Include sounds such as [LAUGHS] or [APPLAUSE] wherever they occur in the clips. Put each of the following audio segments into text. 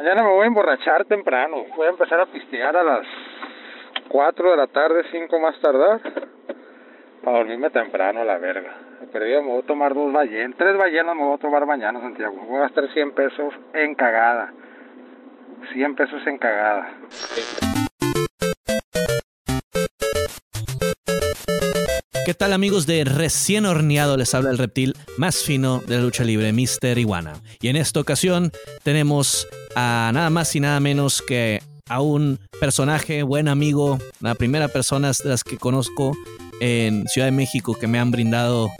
Mañana me voy a emborrachar temprano. Voy a empezar a pistear a las 4 de la tarde, 5 más tardar. Para dormirme temprano la verga. Pero yo me voy a tomar dos ballenas. Tres ballenas me voy a tomar mañana, Santiago. Voy a gastar 100 pesos en cagada. 100 pesos en cagada. ¿Qué tal amigos de Recién Horneado? Les habla el reptil más fino de la lucha libre, Mr. Iguana. Y en esta ocasión tenemos a nada más y nada menos que a un personaje, buen amigo, la primera persona de las que conozco en Ciudad de México que me han brindado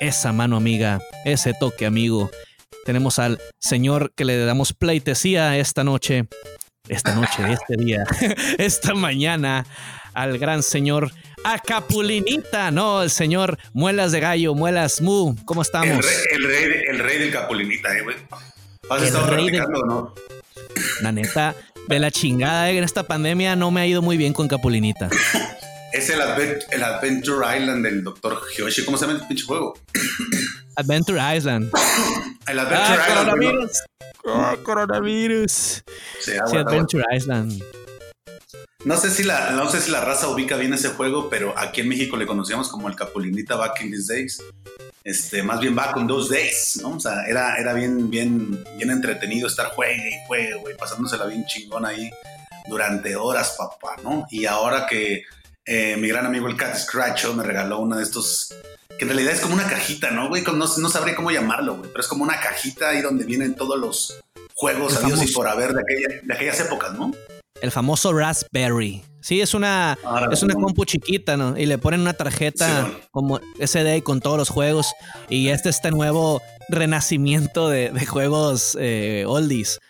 esa mano amiga, ese toque amigo. Tenemos al señor que le damos pleitesía esta noche, esta noche, este día, [LAUGHS] esta mañana, al gran señor a Capulinita, ¿no? El señor Muelas de Gallo, Muelas Mu, ¿cómo estamos? El rey, el rey, del Capulinita, eh, güey. ¿Has estado practicando o no? La neta, de la chingada, eh, en esta pandemia no me ha ido muy bien con Capulinita. [LAUGHS] es el, el, Adventure Island del Dr. Hyoshi. ¿Cómo se llama el pinche juego? [COUGHS] Adventure Island. [COUGHS] el Adventure ah, Island. Coronavirus. Oh, coronavirus. Sí, Adventure Island. No sé, si la, no sé si la raza ubica bien ese juego, pero aquí en México le conocíamos como el Capulinita Back in these days. Este, más bien back in those days, ¿no? O sea, era, era bien, bien, bien entretenido estar juegue y juegue, güey, pasándosela bien chingón ahí durante horas, papá, ¿no? Y ahora que eh, mi gran amigo el Cat Scratch me regaló uno de estos, que en realidad es como una cajita, ¿no, güey? No, no sabría cómo llamarlo, güey, pero es como una cajita ahí donde vienen todos los juegos habidos y por haber de, de aquellas épocas, ¿no? El famoso Raspberry. Sí, es una, es una compu chiquita, ¿no? Y le ponen una tarjeta como SD con todos los juegos. Y este este nuevo renacimiento de, juegos eh, oldies.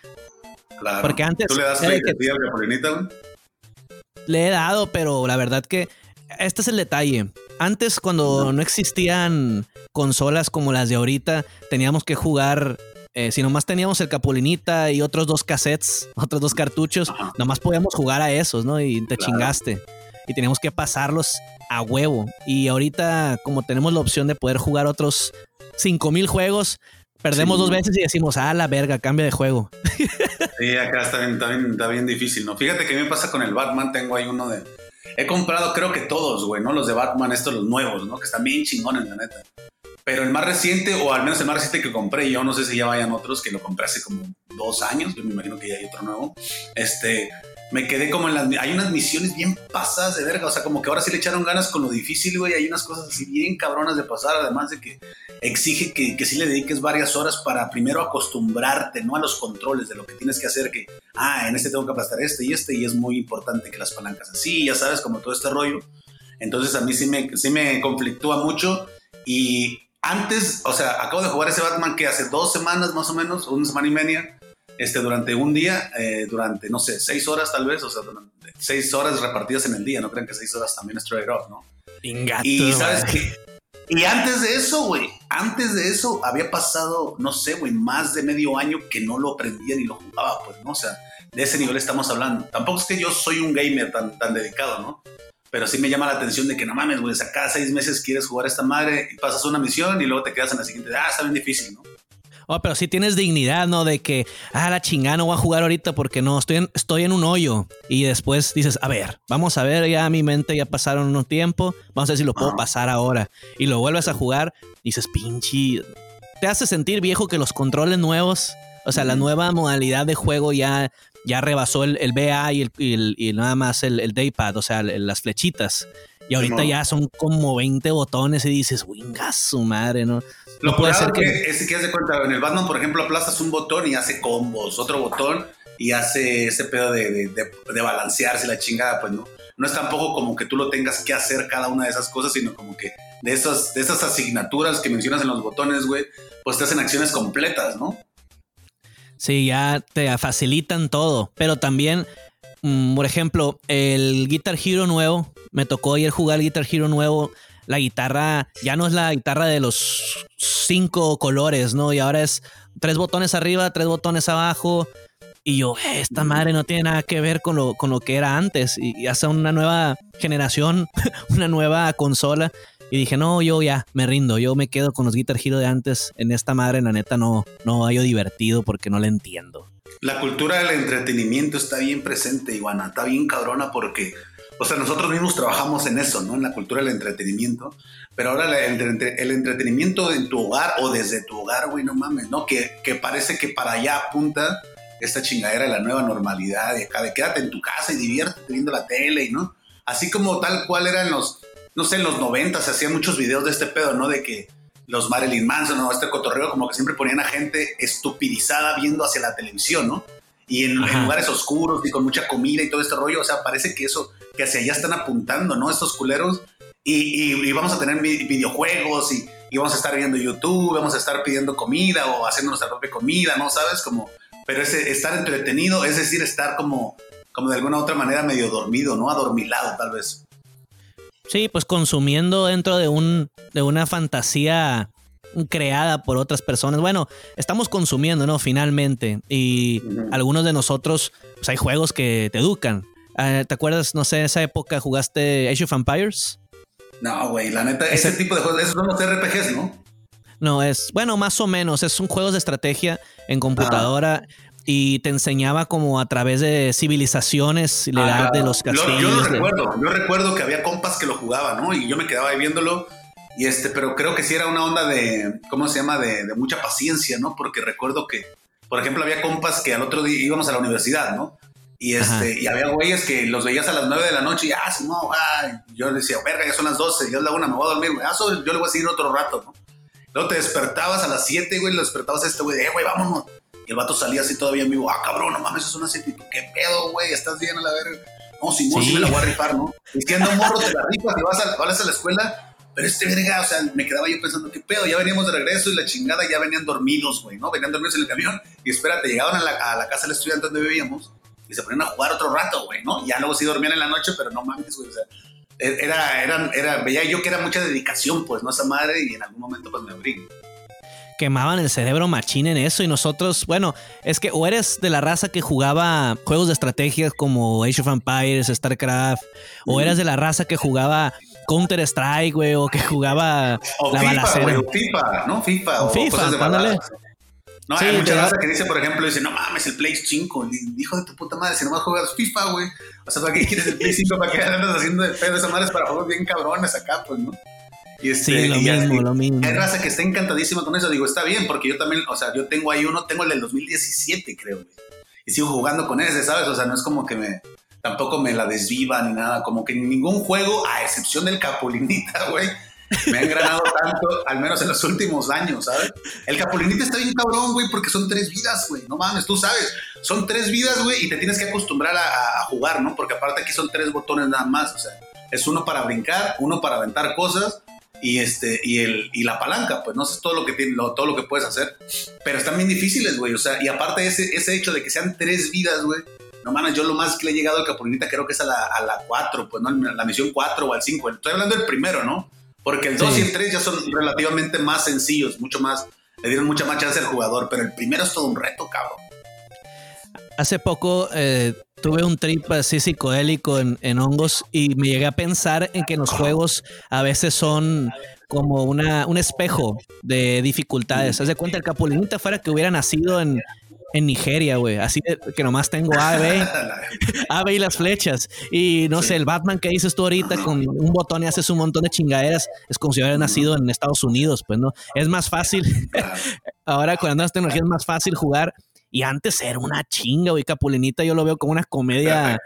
Claro. Porque antes. ¿Tú le das que, Le he dado, pero la verdad que este es el detalle. Antes, cuando no existían consolas como las de ahorita, teníamos que jugar eh, si nomás teníamos el Capulinita y otros dos cassettes, [LAUGHS] otros dos cartuchos, nomás podíamos jugar a esos, ¿no? Y te chingaste. Y teníamos que pasarlos a huevo. Y ahorita, como tenemos la opción de poder jugar otros 5000 juegos, perdemos dos veces y decimos, ah, la verga, cambia de juego. [LAUGHS] Sí, acá está bien, está bien, está bien difícil, ¿no? Fíjate que me pasa con el Batman, tengo ahí uno de. He comprado, creo que todos, güey, ¿no? Los de Batman, estos, los nuevos, ¿no? Que están bien chingones, la neta. Pero el más reciente, o al menos el más reciente que compré, yo no sé si ya vayan otros que lo compré hace como dos años, yo me imagino que ya hay otro nuevo. Este, me quedé como en las. Hay unas misiones bien pasadas de verga, o sea, como que ahora sí le echaron ganas con lo difícil, güey. Hay unas cosas así bien cabronas de pasar, además de que exige que, que sí le dediques varias horas para primero acostumbrarte, ¿no? A los controles de lo que tienes que hacer, que, ah, en este tengo que aplastar este y este, y es muy importante que las palancas así, ya sabes, como todo este rollo. Entonces a mí sí me, sí me conflictúa mucho y antes, o sea, acabo de jugar ese Batman que hace dos semanas más o menos, una semana y media, este, durante un día, eh, durante, no sé, seis horas tal vez, o sea, seis horas repartidas en el día, no crean que seis horas también es straight up, ¿no? y sabes que, y antes de eso, güey, antes de eso había pasado, no sé, güey, más de medio año que no lo aprendía ni lo jugaba, pues, ¿no? O sea, de ese nivel estamos hablando. Tampoco es que yo soy un gamer tan, tan dedicado, ¿no? Pero sí me llama la atención de que no mames, güey, cada seis meses quieres jugar a esta madre y pasas una misión y luego te quedas en la siguiente, ah, está bien difícil, ¿no? Oh, pero sí tienes dignidad, ¿no? De que, ah, la chingada no voy a jugar ahorita porque no, estoy en, estoy en un hoyo. Y después dices, a ver, vamos a ver, ya mi mente ya pasaron un tiempo, vamos a ver si lo puedo pasar ahora. Y lo vuelves a jugar, dices, pinche, te hace sentir viejo que los controles nuevos, o sea, la nueva modalidad de juego ya ya rebasó el, el BA y, el, y, nada más el, el Daypad, o sea, las flechitas. Y ahorita ya son como 20 botones y dices, wingas su madre, ¿no? Lo puede ser que... Es que hace cuenta, en el Batman, por ejemplo, aplastas un botón y hace combos, otro botón y hace ese pedo de, de, de, balancearse la chingada, pues no. No es tampoco como que tú lo tengas que hacer cada una de esas cosas, sino como que de esas, de esas asignaturas que mencionas en los botones, güey, pues te hacen acciones completas, ¿no? Sí, ya te facilitan todo. Pero también, mm, por ejemplo, el Guitar Hero nuevo, me tocó ayer jugar el Guitar Hero nuevo. La guitarra ya no es la guitarra de los cinco colores, ¿no? Y ahora es tres botones arriba, tres botones abajo. Y yo, eh, esta madre no tiene nada que ver con lo, con lo que era antes. Y, y hace una nueva generación, [LAUGHS] una nueva consola. Y dije, no, yo ya me rindo, yo me quedo con los Guitar de antes. En esta madre, la neta, no, no hallo divertido porque no le entiendo. La cultura del entretenimiento está bien presente, Iguana, está bien cabrona porque, o sea, nosotros mismos trabajamos en eso, ¿no? En la cultura del entretenimiento, pero ahora el, el entretenimiento en tu hogar o desde tu hogar, güey, no mames, ¿no? Que, que parece que para allá apunta esta chingadera de la nueva normalidad, de acá, de quédate en tu casa y diviértete viendo la tele, ¿no? Así como tal cual eran los, no sé, en los 90 se hacían muchos videos de este pedo, ¿no? De que los Marilyn Manson o este cotorreo, como que siempre ponían a gente estupidizada viendo hacia la televisión, ¿no? Y en, lugares oscuros y con mucha comida y todo este rollo, o sea, parece que eso, que hacia allá están apuntando, ¿no? Estos culeros. Y, vamos a tener videojuegos y, y, vamos a estar viendo YouTube, vamos a estar pidiendo comida o haciendo nuestra propia comida, ¿no? ¿Sabes? Como, pero ese estar entretenido, es decir, estar como, como de alguna otra manera medio dormido, ¿no? Adormilado, tal vez. Sí, pues consumiendo dentro de un de una fantasía creada por otras personas. Bueno, estamos consumiendo, ¿no? Finalmente. Y algunos de nosotros, pues hay juegos que te educan. Ah, ¿Te acuerdas, no sé, esa época jugaste Age of Empires? No, güey, la neta, ese, tipo de juegos, esos son los RPGs, ¿no? No, es, bueno, más o menos, es un juego de estrategia en computadora y te enseñaba como a través de civilizaciones, la edad de los castillos. Yo, lo recuerdo, yo recuerdo que había compas que lo jugaban, ¿no? Y yo me quedaba ahí viéndolo. Y este, pero creo que sí era una onda de, ¿cómo se llama? De, mucha paciencia, ¿no? Porque recuerdo que, por ejemplo, había compas que al otro día íbamos a la universidad, ¿no? Y este, y había güeyes que los veías a las 9 de la noche y, ah, no, ay. yo le decía, verga, ya son las 12, ya es la una, me voy a dormir, güey. Ah, yo le voy a seguir otro rato, ¿no? Luego te despertabas a las 7, güey, lo despertabas a este güey, eh, güey, vámonos. Y el vato salía así todavía en vivo, ah, cabrón, no mames, es una serie, ¿qué pedo, güey? Estás bien a la verga. No, Simón, sí. sí me la voy a rifar, ¿no? Diciendo morro, te la rifas y vas a, vas a la escuela. Pero este verga, o sea, me quedaba yo pensando, ¿qué pedo? Ya veníamos de regreso y la chingada ya venían dormidos, güey, ¿no? Venían dormidos en el camión. Y espérate, llegaban a la, a la casa del estudiante donde vivíamos y se ponían a jugar otro rato, güey, ¿no? Ya luego sí dormían en la noche, pero no mames, güey, o sea, era, era, era, veía yo que era mucha dedicación, pues, ¿no? Esa madre y en algún momento, pues, me abrí quemaban el cerebro machín en eso y nosotros, bueno, es que o eres de la raza que jugaba juegos de estrategias como Age of Empires, StarCraft, o eras de la raza que jugaba Counter Strike, güey, o que jugaba la FIFA, balacera. o FIFA, ¿no? FIFA, o, FIFA, No, hay mucha raza que dice, por ejemplo, dice, no mames, el Play 5, hijo de tu puta madre, si nomás juegas FIFA, güey. O sea, ¿para qué quieres el Play 5? ¿Para qué andas haciendo de pedo esa madre? para juegos bien cabrones acá, pues, ¿no? Y este, sí, lo mismo, lo mismo. Hay raza que está encantadísima con eso. Digo, está bien, porque yo también, o sea, yo tengo ahí uno, tengo el del 2017, creo, güey. Y sigo jugando con ese, ¿sabes? O sea, no es como que me, tampoco me la desviva ni nada. Como que ningún juego, a excepción del Capulinita, [LAUGHS] güey, me ha engranado tanto, al menos en los últimos años, ¿sabes? El Capulinita está bien cabrón, güey, porque son tres vidas, güey. No mames, tú sabes. Son tres vidas, güey, y te tienes que acostumbrar a, a, jugar, ¿no? Porque aparte aquí son tres botones nada más. O sea, es uno para brincar, uno para aventar cosas y este y el y la palanca, pues no sé todo lo que tiene, todo lo que puedes hacer, pero están bien difíciles, güey, o sea, y aparte ese ese hecho de que sean tres vidas, güey. No mames, yo lo más que le he llegado al Capulinita creo que es a la, a la 4, pues no, la misión 4 o al 5. Estoy hablando del primero, ¿no? Porque el 2 y el 3 ya son relativamente más sencillos, mucho más, le dieron mucha más chance al jugador, pero el primero es todo un reto, cabrón. Hace poco eh, tuve un trip así psicodélico en, en, hongos y me llegué a pensar en que los juegos a veces son como una, un espejo de dificultades. Haz de cuenta el Capulinita fuera que hubiera nacido en, en Nigeria, güey. Así que nomás tengo A, B, A, B y las flechas. Y no sé, el Batman que dices tú ahorita con un botón y haces un montón de chingaderas, es como si hubiera nacido en Estados Unidos, pues, ¿no? Es más fácil. [LAUGHS] Ahora con las tecnologías es más fácil jugar y antes era una chinga, güey. Capulinita yo lo veo como una comedia,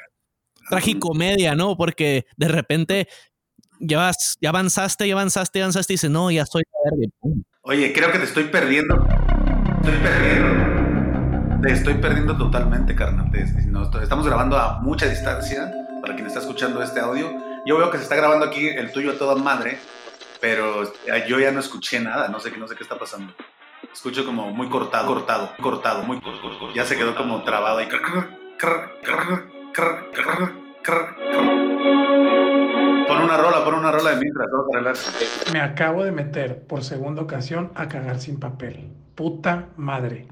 tragicomedia, ¿no? Porque de repente ya, vas, ya avanzaste, ya avanzaste, ya avanzaste y dices, no, ya estoy verde. Oye, creo que te estoy perdiendo. Estoy perdiendo. Te estoy perdiendo totalmente, carnal. estamos grabando a mucha distancia para quien está escuchando este audio. Yo veo que se está grabando aquí el tuyo a toda madre, pero yo ya no escuché nada. No sé, no sé qué está pasando. Escucho como muy cortado, cortado, cortado, muy cortado. Ya se quedó como trabado ahí. Pon una rola, pon una rola de mientras, vamos a arreglar. Me acabo de meter por segunda ocasión a cagar sin papel. Puta madre.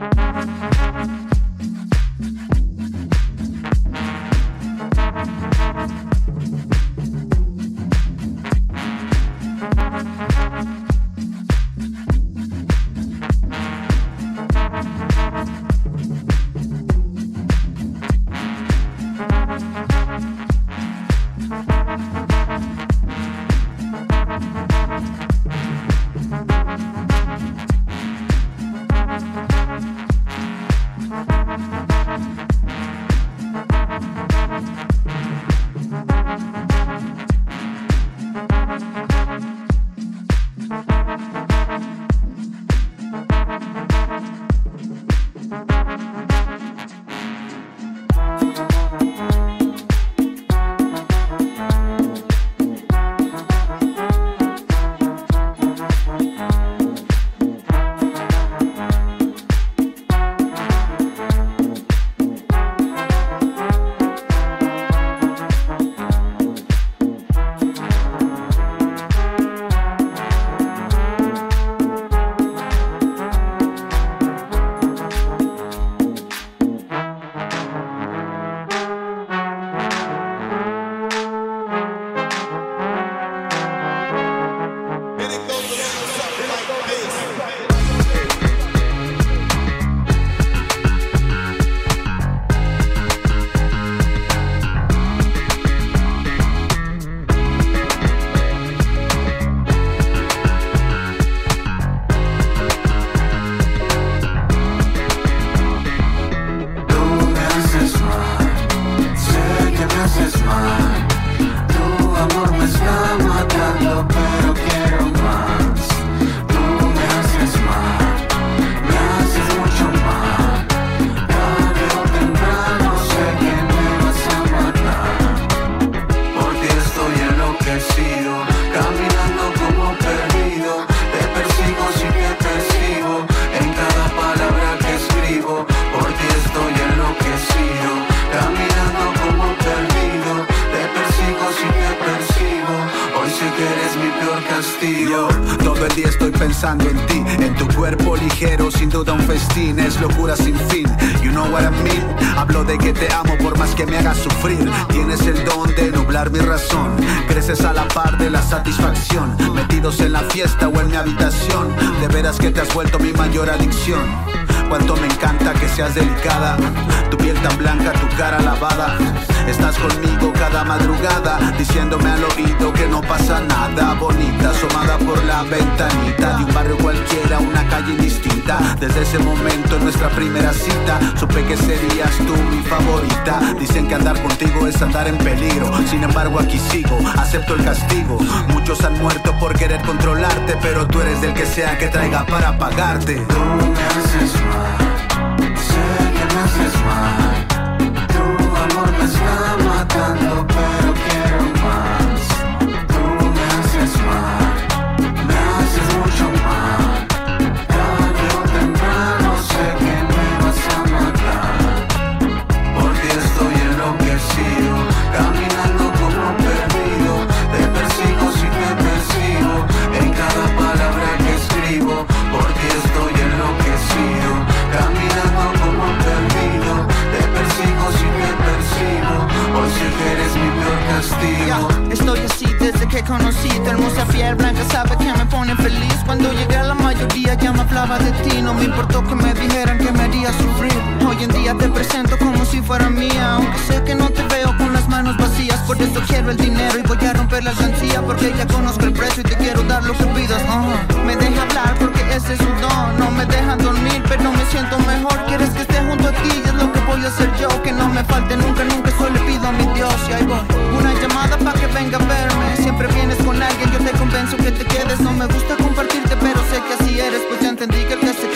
Me hablaba de ti No me importó que me dijeran que me haría sufrir. Hoy en día te presento como si fuera mía Aunque sé que no te veo con las manos vacías. Por eso quiero el dinero y voy a romper la alcancía Porque ya conozco el precio y te quiero dar lo que pidas uh. Me deja hablar porque ese es un don No me dejan dormir pero me siento mejor. Quieres que esté junto a ti y es lo que voy a hacer yo Que no me falte nunca, nunca solo pido a mi Dios Y ahí voy. Una llamada para que venga a verme Siempre vienes con alguien, yo te convenzo que te quedes. No me gusta compartirte pero sé que así eres Pues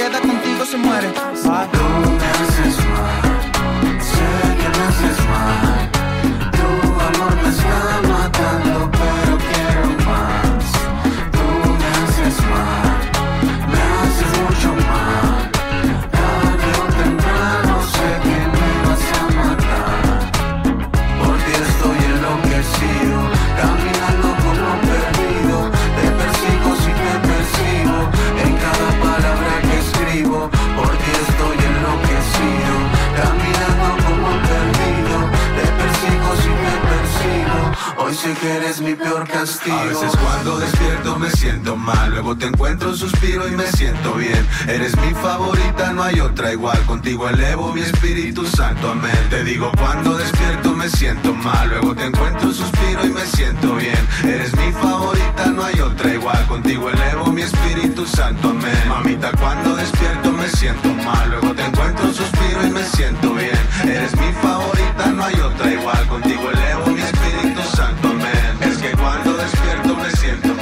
queda contigo se muere Bye. Tú me haces mal, sé que me haces mal. Que eres mi peor castigo. A veces cuando despierto me siento mal, luego te encuentro, suspiro y me siento bien. Eres mi favorita, no hay otra igual. Contigo elevo mi Espíritu Santo, amén. Te digo cuando despierto me siento mal, luego te encuentro, suspiro y me siento bien. Eres mi favorita, no hay otra igual. Contigo elevo mi Espíritu Santo, amén. Mamita, cuando despierto me siento mal, luego te encuentro, suspiro y me siento bien. Eres mi favorita, no hay otra igual. Contigo elevo mi Espíritu Santo, que cuando despierto me siento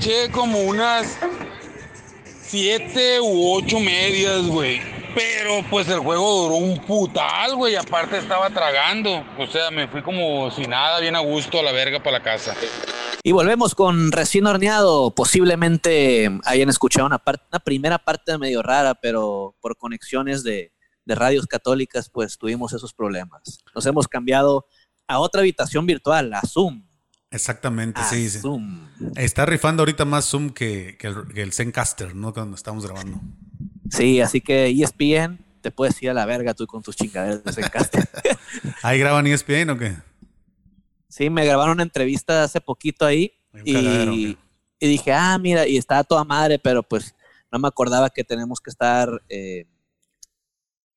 eché como unas siete u ocho medias, güey. Pero pues el juego duró un putal, güey. Aparte estaba tragando. O sea, me fui como sin nada, bien a gusto a la verga para la casa. Y volvemos con recién horneado. Posiblemente hayan escuchado una, parte, una primera parte medio rara, pero por conexiones de, de radios católicas, pues tuvimos esos problemas. Nos hemos cambiado a otra habitación virtual, a Zoom. Exactamente, A sí, sí. Está rifando ahorita más Zoom que, que el, que el Zencaster, ¿no? Cuando estamos grabando. Sí, así que ESPN, te puedes ir a la verga tú con tus chingaderas de Zencaster. [LAUGHS] ¿Ahí graban ESPN o qué? Sí, me grabaron una entrevista hace poquito ahí cagadero, y, ¿o y dije, ah, mira, y estaba toda madre, pero pues no me acordaba que tenemos que estar, eh,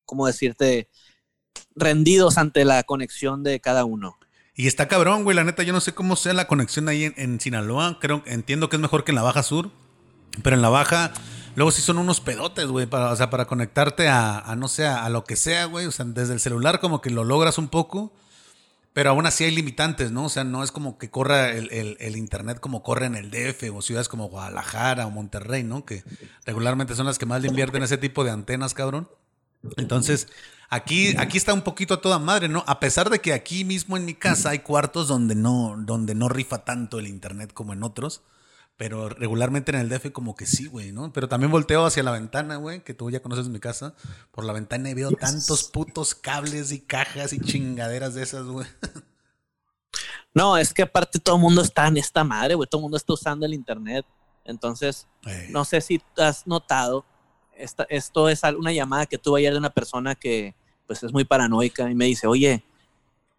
¿cómo decirte? Rendidos ante la conexión de cada uno. Y está cabrón, güey. La neta, yo no sé cómo sea la conexión ahí en, en Sinaloa. Creo, entiendo que es mejor que en la Baja Sur. Pero en la Baja, luego sí son unos pedotes, güey. Para, o sea, para conectarte a, a no sé, a, lo que sea, güey. O sea, desde el celular como que lo logras un poco. Pero aún así hay limitantes, ¿no? O sea, no es como que corra el, el- el internet como corre en el DF o ciudades como Guadalajara o Monterrey, ¿no? Que regularmente son las que más le invierten ese tipo de antenas, cabrón. Entonces, aquí, aquí está un poquito a toda madre, ¿no? A pesar de que aquí mismo en mi casa hay cuartos donde no, donde no rifa tanto el internet como en otros. Pero regularmente en el DF como que sí, güey, ¿no? Pero también volteo hacia la ventana, güey, que tú ya conoces mi casa. Por la ventana y veo tantos putos cables y cajas y chingaderas de esas, güey. [LAUGHS] No, es que aparte todo el mundo está en esta madre, güey. Todo el mundo está usando el internet. Entonces, no sé si has notado, esta, esto es una llamada que tuve ayer de una persona que pues es muy paranoica y me dice, oye,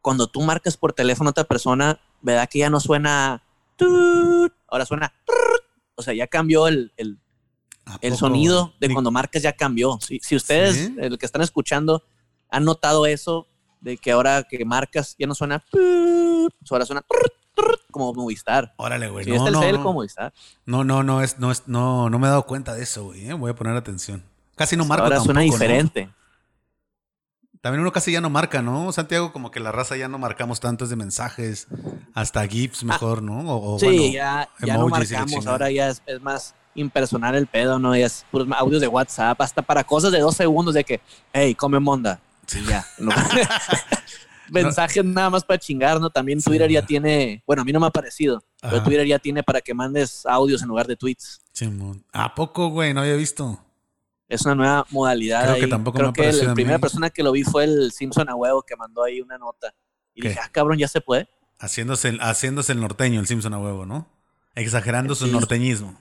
cuando tú marcas por teléfono a otra persona, ¿verdad que ya no suena? Ahora suena. O sea, ya cambió el, el, ¿A el sonido de cuando marcas ya cambió. Si, si ustedes, ¿Sí? el que están escuchando, han notado eso, de que ahora que marcas ya no suena, ahora suena como Movistar. Órale, güey. No, es no, no. como Movistar. No, no, no, es, no, es, no, no me he dado cuenta de eso, güey. eh. Voy a poner atención. Casi no marco ahora suena tampoco, ¿no? También uno casi ya no marca, ¿no? Santiago, como que la raza ya no marcamos tantos de mensajes, hasta GIFs mejor, ¿no? O, o, Sí, bueno, ya, ya no marcamos, ahora ya es, es más impersonal el pedo, ¿no? Ya es puros audios de WhatsApp, hasta para cosas de dos segundos de que, hey, come monda. Y ya. ¿no? [LAUGHS] [LAUGHS] Mensajes nada más para chingar, ¿no? También Twitter ya tiene, bueno, a mí no me ha parecido, pero. Twitter ya tiene para que mandes audios en lugar de tweets. Simón. ¿A poco, güey? No había visto. Es una nueva modalidad. Creo que ahí. tampoco Creo me que la a primera persona que lo vi fue el Simpson a huevo que mandó ahí una nota. Y ¿Qué? dije, ah, cabrón, ya se puede. Haciéndose el, haciéndose el norteño, el Simpson a huevo, ¿no? Exagerando su norteñismo.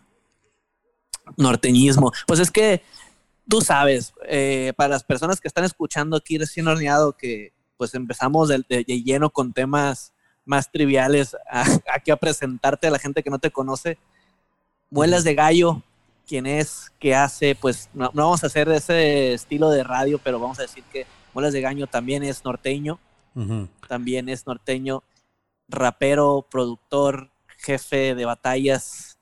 norteñismo. Pues es que tú sabes, eh, para las personas que están escuchando aquí recién horneado, que pues empezamos de, de- de lleno con temas más triviales a- [LAUGHS] aquí a presentarte a la gente que no te conoce. Muelas de Gallo, quién es, qué hace, pues no, no vamos a hacer ese estilo de radio, pero vamos a decir que Muelas de Gallo también es norteño, también es norteño, rapero, productor, jefe de batallas,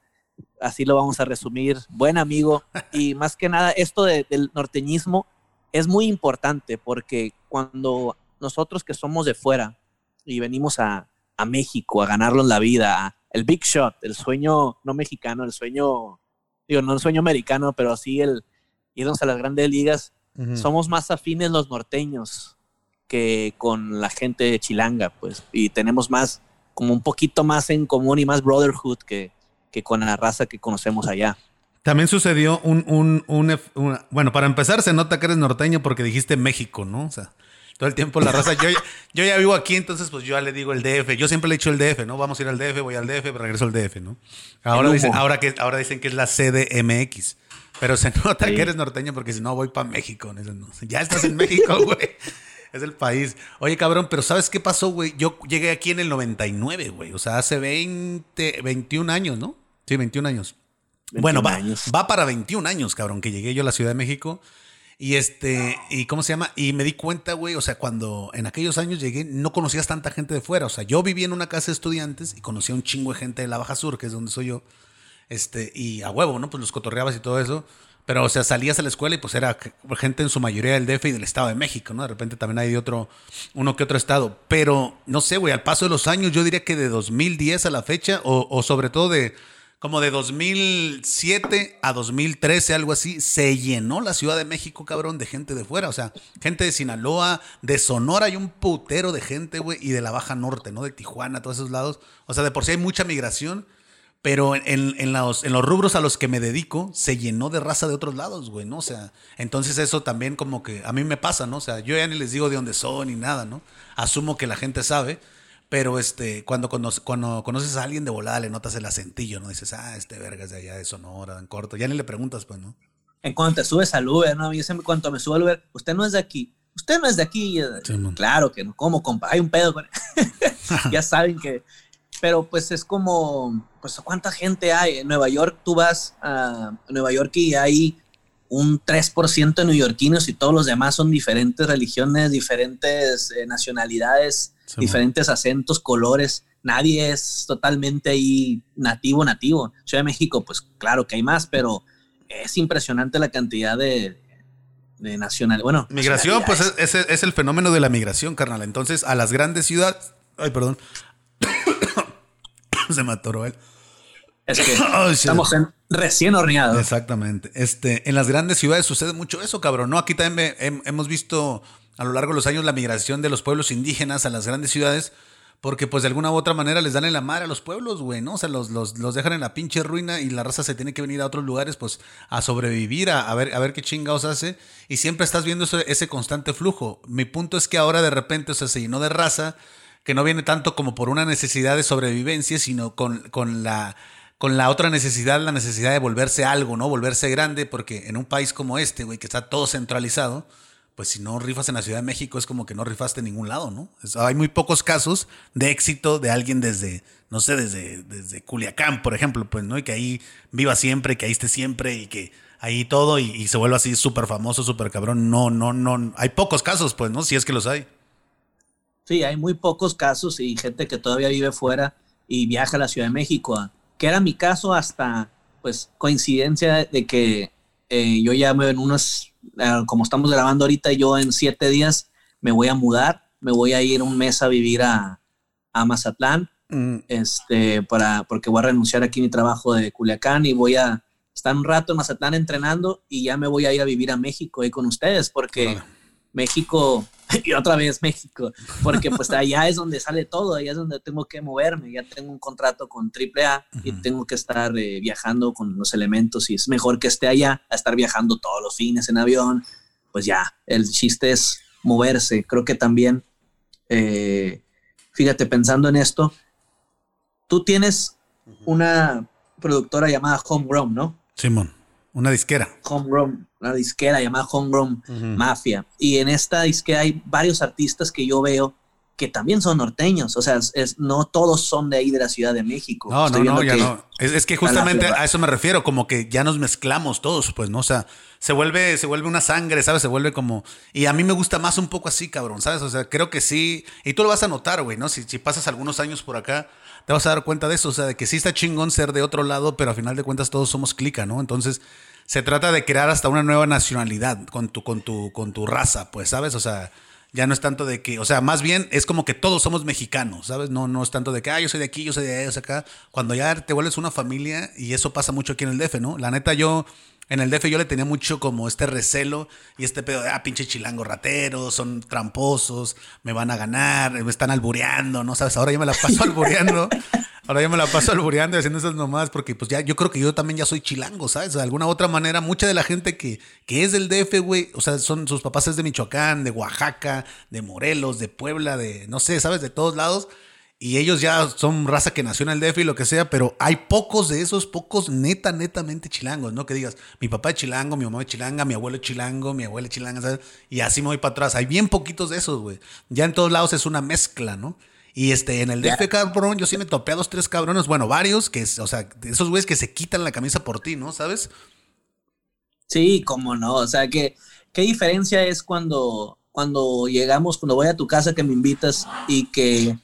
así lo vamos a resumir, buen amigo. [LAUGHS] Y más que nada, esto de- del norteñismo es muy importante porque cuando nosotros que somos de fuera y venimos a, a México a ganarnos la vida, el big shot, el sueño no mexicano, el sueño, digo, no el sueño americano, pero sí el irnos a las grandes ligas, somos más afines los norteños que con la gente chilanga, pues, y tenemos más, como un poquito más en común y más brotherhood que, que con la raza que conocemos allá. También sucedió un, un, un Bueno, para empezar, se nota que eres norteño porque dijiste México, ¿no? O sea, todo el tiempo la raza. Yo, ya- yo ya vivo aquí, entonces pues yo ya le digo el DF. Yo siempre le he dicho el DF, ¿no? Vamos a ir al DF, voy al DF, regreso al DF, ¿no? Ahora dicen, ahora, que, ahora dicen que es la CDMX. Pero se [LAUGHS] nota Sí. que eres norteño porque si no, voy para México. No, Ya estás en México, [LAUGHS] güey. Es el país. Oye, cabrón, pero ¿sabes qué pasó, güey? Yo llegué aquí en el 99, güey. O sea, hace 20, 21 años, ¿no? Sí, 21 años. Bueno, 21 va, años. va para 21 años, cabrón, que llegué yo a la Ciudad de México. Y este, y ¿cómo se llama? Y me di cuenta, güey, o sea, cuando en aquellos años llegué, no conocías tanta gente de fuera. O sea, yo vivía en una casa de estudiantes y conocía un chingo de gente de la Baja Sur, que es donde soy yo. Este, y a huevo, ¿no? Pues los cotorreabas y todo eso. Pero, o sea, salías a la escuela y pues era gente en su mayoría del DF y del Estado de México, ¿no? De repente también hay de otro, uno que otro estado. Pero, no sé, güey, al paso de los años, yo diría que de 2010 a la fecha, o sobre todo de como de 2007 a 2013, algo así, se llenó la Ciudad de México, cabrón, de gente de fuera. O sea, gente de Sinaloa, de Sonora, hay un putero de gente, güey, y de la Baja Norte, ¿no? De Tijuana, todos esos lados. O sea, de por sí hay mucha migración. Pero en, los, los rubros a los que me dedico, se llenó de raza de otros lados, güey, ¿no? O sea, entonces eso también como que a mí me pasa, ¿no? O sea, yo ya ni les digo de dónde son ni nada, ¿no? Asumo que la gente sabe, pero este, cuando, cono- cuando conoces a alguien de volada le notas el acentillo, ¿no? Dices, ah, este verga es de allá de Sonora, en corto. Ya ni le preguntas, pues, ¿no? En cuanto te subes al Uber, ¿no? Yo siempre cuando me subo al Uber, usted no es de aquí. Usted no es de aquí. claro que no. ¿Cómo, compa? Hay un pedo. con- [LAUGHS] [LAUGHS] ya saben que... Pero pues es como... Pues ¿cuánta gente hay? En Nueva York tú vas a Nueva York y hay un 3% de neoyorquinos y todos los demás son diferentes religiones, diferentes eh, nacionalidades, Sí, diferentes acentos, colores. Nadie es totalmente ahí nativo, nativo. Ciudad de México, pues claro que hay más, pero es impresionante la cantidad de, de nacional. Bueno, Migración, pues es, es- es el fenómeno de la migración, carnal. Entonces, a las grandes ciudades. Ay, perdón. [COUGHS] Se me atoró él. Es que [COUGHS] estamos en recién horneados. Exactamente. Este, en las grandes ciudades sucede mucho eso, cabrón. No, aquí también hemos visto a lo largo de los años la migración de los pueblos indígenas a las grandes ciudades. Porque, pues, de alguna u otra manera les dan en la madre a los pueblos, güey, ¿no? O sea, los, los, los dejan en la pinche ruina y la raza se tiene que venir a otros lugares, pues, a sobrevivir, a, a ver, a ver qué chingados hace. Y siempre estás viendo ese, ese constante flujo. Mi punto es que ahora de repente, o sea, se llenó de raza que no viene tanto como por una necesidad de sobrevivencia, sino con, con la con la otra necesidad, la necesidad de volverse algo, ¿no? Volverse grande, porque en un país como este, güey, que está todo centralizado, pues si no rifas en la Ciudad de México es como que no rifaste en ningún lado, ¿no? Hay muy pocos casos de éxito de alguien desde, no sé, desde, desde Culiacán, por ejemplo, pues, ¿no? Y que ahí viva siempre, que ahí esté siempre y que ahí todo y, y se vuelva así súper famoso, súper cabrón. No, no, no. Hay pocos casos, pues, ¿no? Si es que los hay. Sí, hay muy pocos casos y gente que todavía vive fuera y viaja a la Ciudad de México, a- que era mi caso hasta, pues, coincidencia de que eh, yo ya me en unos, eh, como estamos grabando ahorita, yo en siete días me voy a mudar, me voy a ir un mes a vivir a, a Mazatlán, este, para, porque voy a renunciar aquí a mi trabajo de Culiacán y voy a estar un rato en Mazatlán entrenando y ya me voy a ir a vivir a México ahí con ustedes, porque México, [LAUGHS] y otra vez México, porque pues [LAUGHS] allá es donde sale todo, allá es donde tengo que moverme, ya tengo un contrato con AAA y tengo que estar eh, viajando con los elementos y es mejor que esté allá a estar viajando todos los fines en avión, pues ya, el chiste es moverse, creo que también, eh, fíjate, pensando en esto, tú tienes una productora llamada Homegrown, ¿no? Simón, una disquera. Homegrown, una disquera llamada Homegrown Mafia. Y en esta disquera hay varios artistas que yo veo que también son norteños. O sea, es, no todos son de ahí de la Ciudad de México. No, Estoy no, no, ya no. Es, es que a justamente ciudad. a eso me refiero, como que ya nos mezclamos todos, pues, ¿no? O sea, se vuelve, se vuelve una sangre, ¿sabes? Se vuelve como. Y a mí me gusta más un poco así, cabrón, ¿sabes? O sea, creo que sí. Y tú lo vas a notar, güey, ¿no? Si, si pasas algunos años por acá, te vas a dar cuenta de eso. O sea, de que sí está chingón ser de otro lado, pero a final de cuentas todos somos clica, ¿no? Entonces. Se trata de crear hasta una nueva nacionalidad con tu, con tu, con tu raza, pues, ¿sabes? O sea, ya no es tanto de que, o sea, más bien es como que todos somos mexicanos, ¿sabes? No, no es tanto de que, ah, yo soy de aquí, yo soy de allá, yo soy acá. Cuando ya te vuelves una familia, y eso pasa mucho aquí en el DF, ¿no? La neta, yo, en el DF yo le tenía mucho como este recelo y este pedo de, ah, pinche chilango ratero, son tramposos, me van a ganar, me están albureando, ¿no? ¿Sabes? Ahora ya me la paso [LAUGHS] albureando. Ahora ya me la paso albureando y haciendo esas nomás porque pues ya yo creo que yo también ya soy chilango, ¿sabes? De alguna otra manera, mucha de la gente que, que es del DF, güey, o sea, son sus papás es de Michoacán, de Oaxaca, de Morelos, de Puebla, de no sé, ¿sabes? De todos lados. Y ellos ya son raza que nació en el DF y lo que sea, pero hay pocos de esos, pocos neta, netamente chilangos, ¿no? Que digas, mi papá es chilango, mi mamá es chilanga, mi abuelo es chilango, mi abuela es chilanga, ¿sabes? Y así me voy para atrás. Hay bien poquitos de esos, güey. Ya en todos lados es una mezcla, ¿no? Y este, en el DF, cabrón, yo sí me topé a dos, tres cabrones, bueno, varios, que, es- o sea, esos güeyes que se quitan la camisa por ti, ¿no? ¿Sabes? Sí, cómo no. O sea, que qué diferencia es cuando, cuando llegamos, cuando voy a tu casa que me invitas y que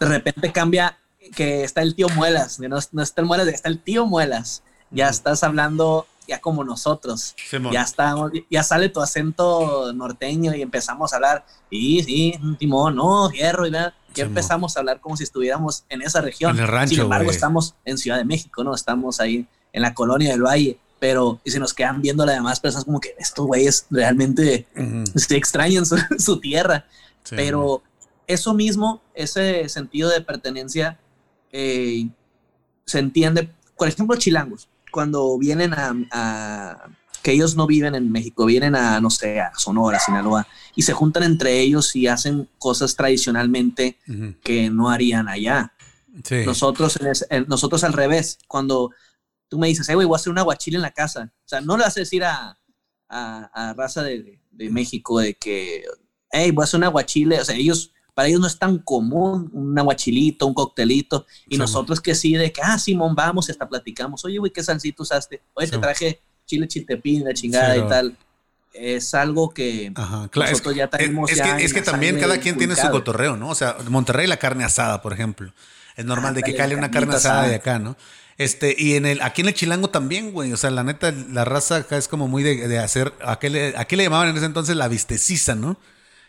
de repente cambia, que está el tío Muelas, no, no está el Muelas, está el tío Muelas. Ya estás hablando ya como nosotros. Simón. Ya estamos, ya sale tu acento norteño y empezamos a hablar, sí, sí, Timón, no, hierro y nada. Ya Simón. empezamos a hablar como si estuviéramos en esa región. En el rancho, Sin embargo, estamos en Ciudad de México, ¿no? Estamos ahí en la colonia del Valle, pero y se nos quedan viendo las demás personas como que estos güeyes realmente Ujú. se extrañan su, [LAUGHS] su tierra. Sí, pero eso mismo, ese sentido de pertenencia, eh, se entiende, por ejemplo, chilangos, cuando vienen a, a- que ellos no viven en México, vienen a, no sé, a Sonora, Sinaloa, y se juntan entre ellos y hacen cosas tradicionalmente que no harían allá. Sí. Nosotros, en ese- en- nosotros al revés, cuando tú me dices, hey, güey, voy a hacer un aguachile en la casa. O sea, no le vas a decir a, a, a raza de, de México de que, hey, voy a hacer un aguachile. O sea, ellos, para ellos no es tan común un aguachilito, un coctelito. Y Sí, nosotros que sí, de que, ah, Simón, vamos, y hasta platicamos. Oye, güey, ¿qué salsita usaste? Oye, te Sí. traje chile chiltepín, la chingada Sí, y tal. Es algo que Ajá, claro. Es, nosotros ya tenemos es ya que, es en que también cada quien tiene su cotorreo, ¿no? O sea, Monterrey la carne asada, por ejemplo. Es normal de que cale una carne asada de acá, ¿no? Este, y en el, aquí en el Chilango también, güey. O sea, la neta, la raza acá es como muy de, de hacer. Aquí le, aquí le llamaban en ese entonces la visteciza, ¿no?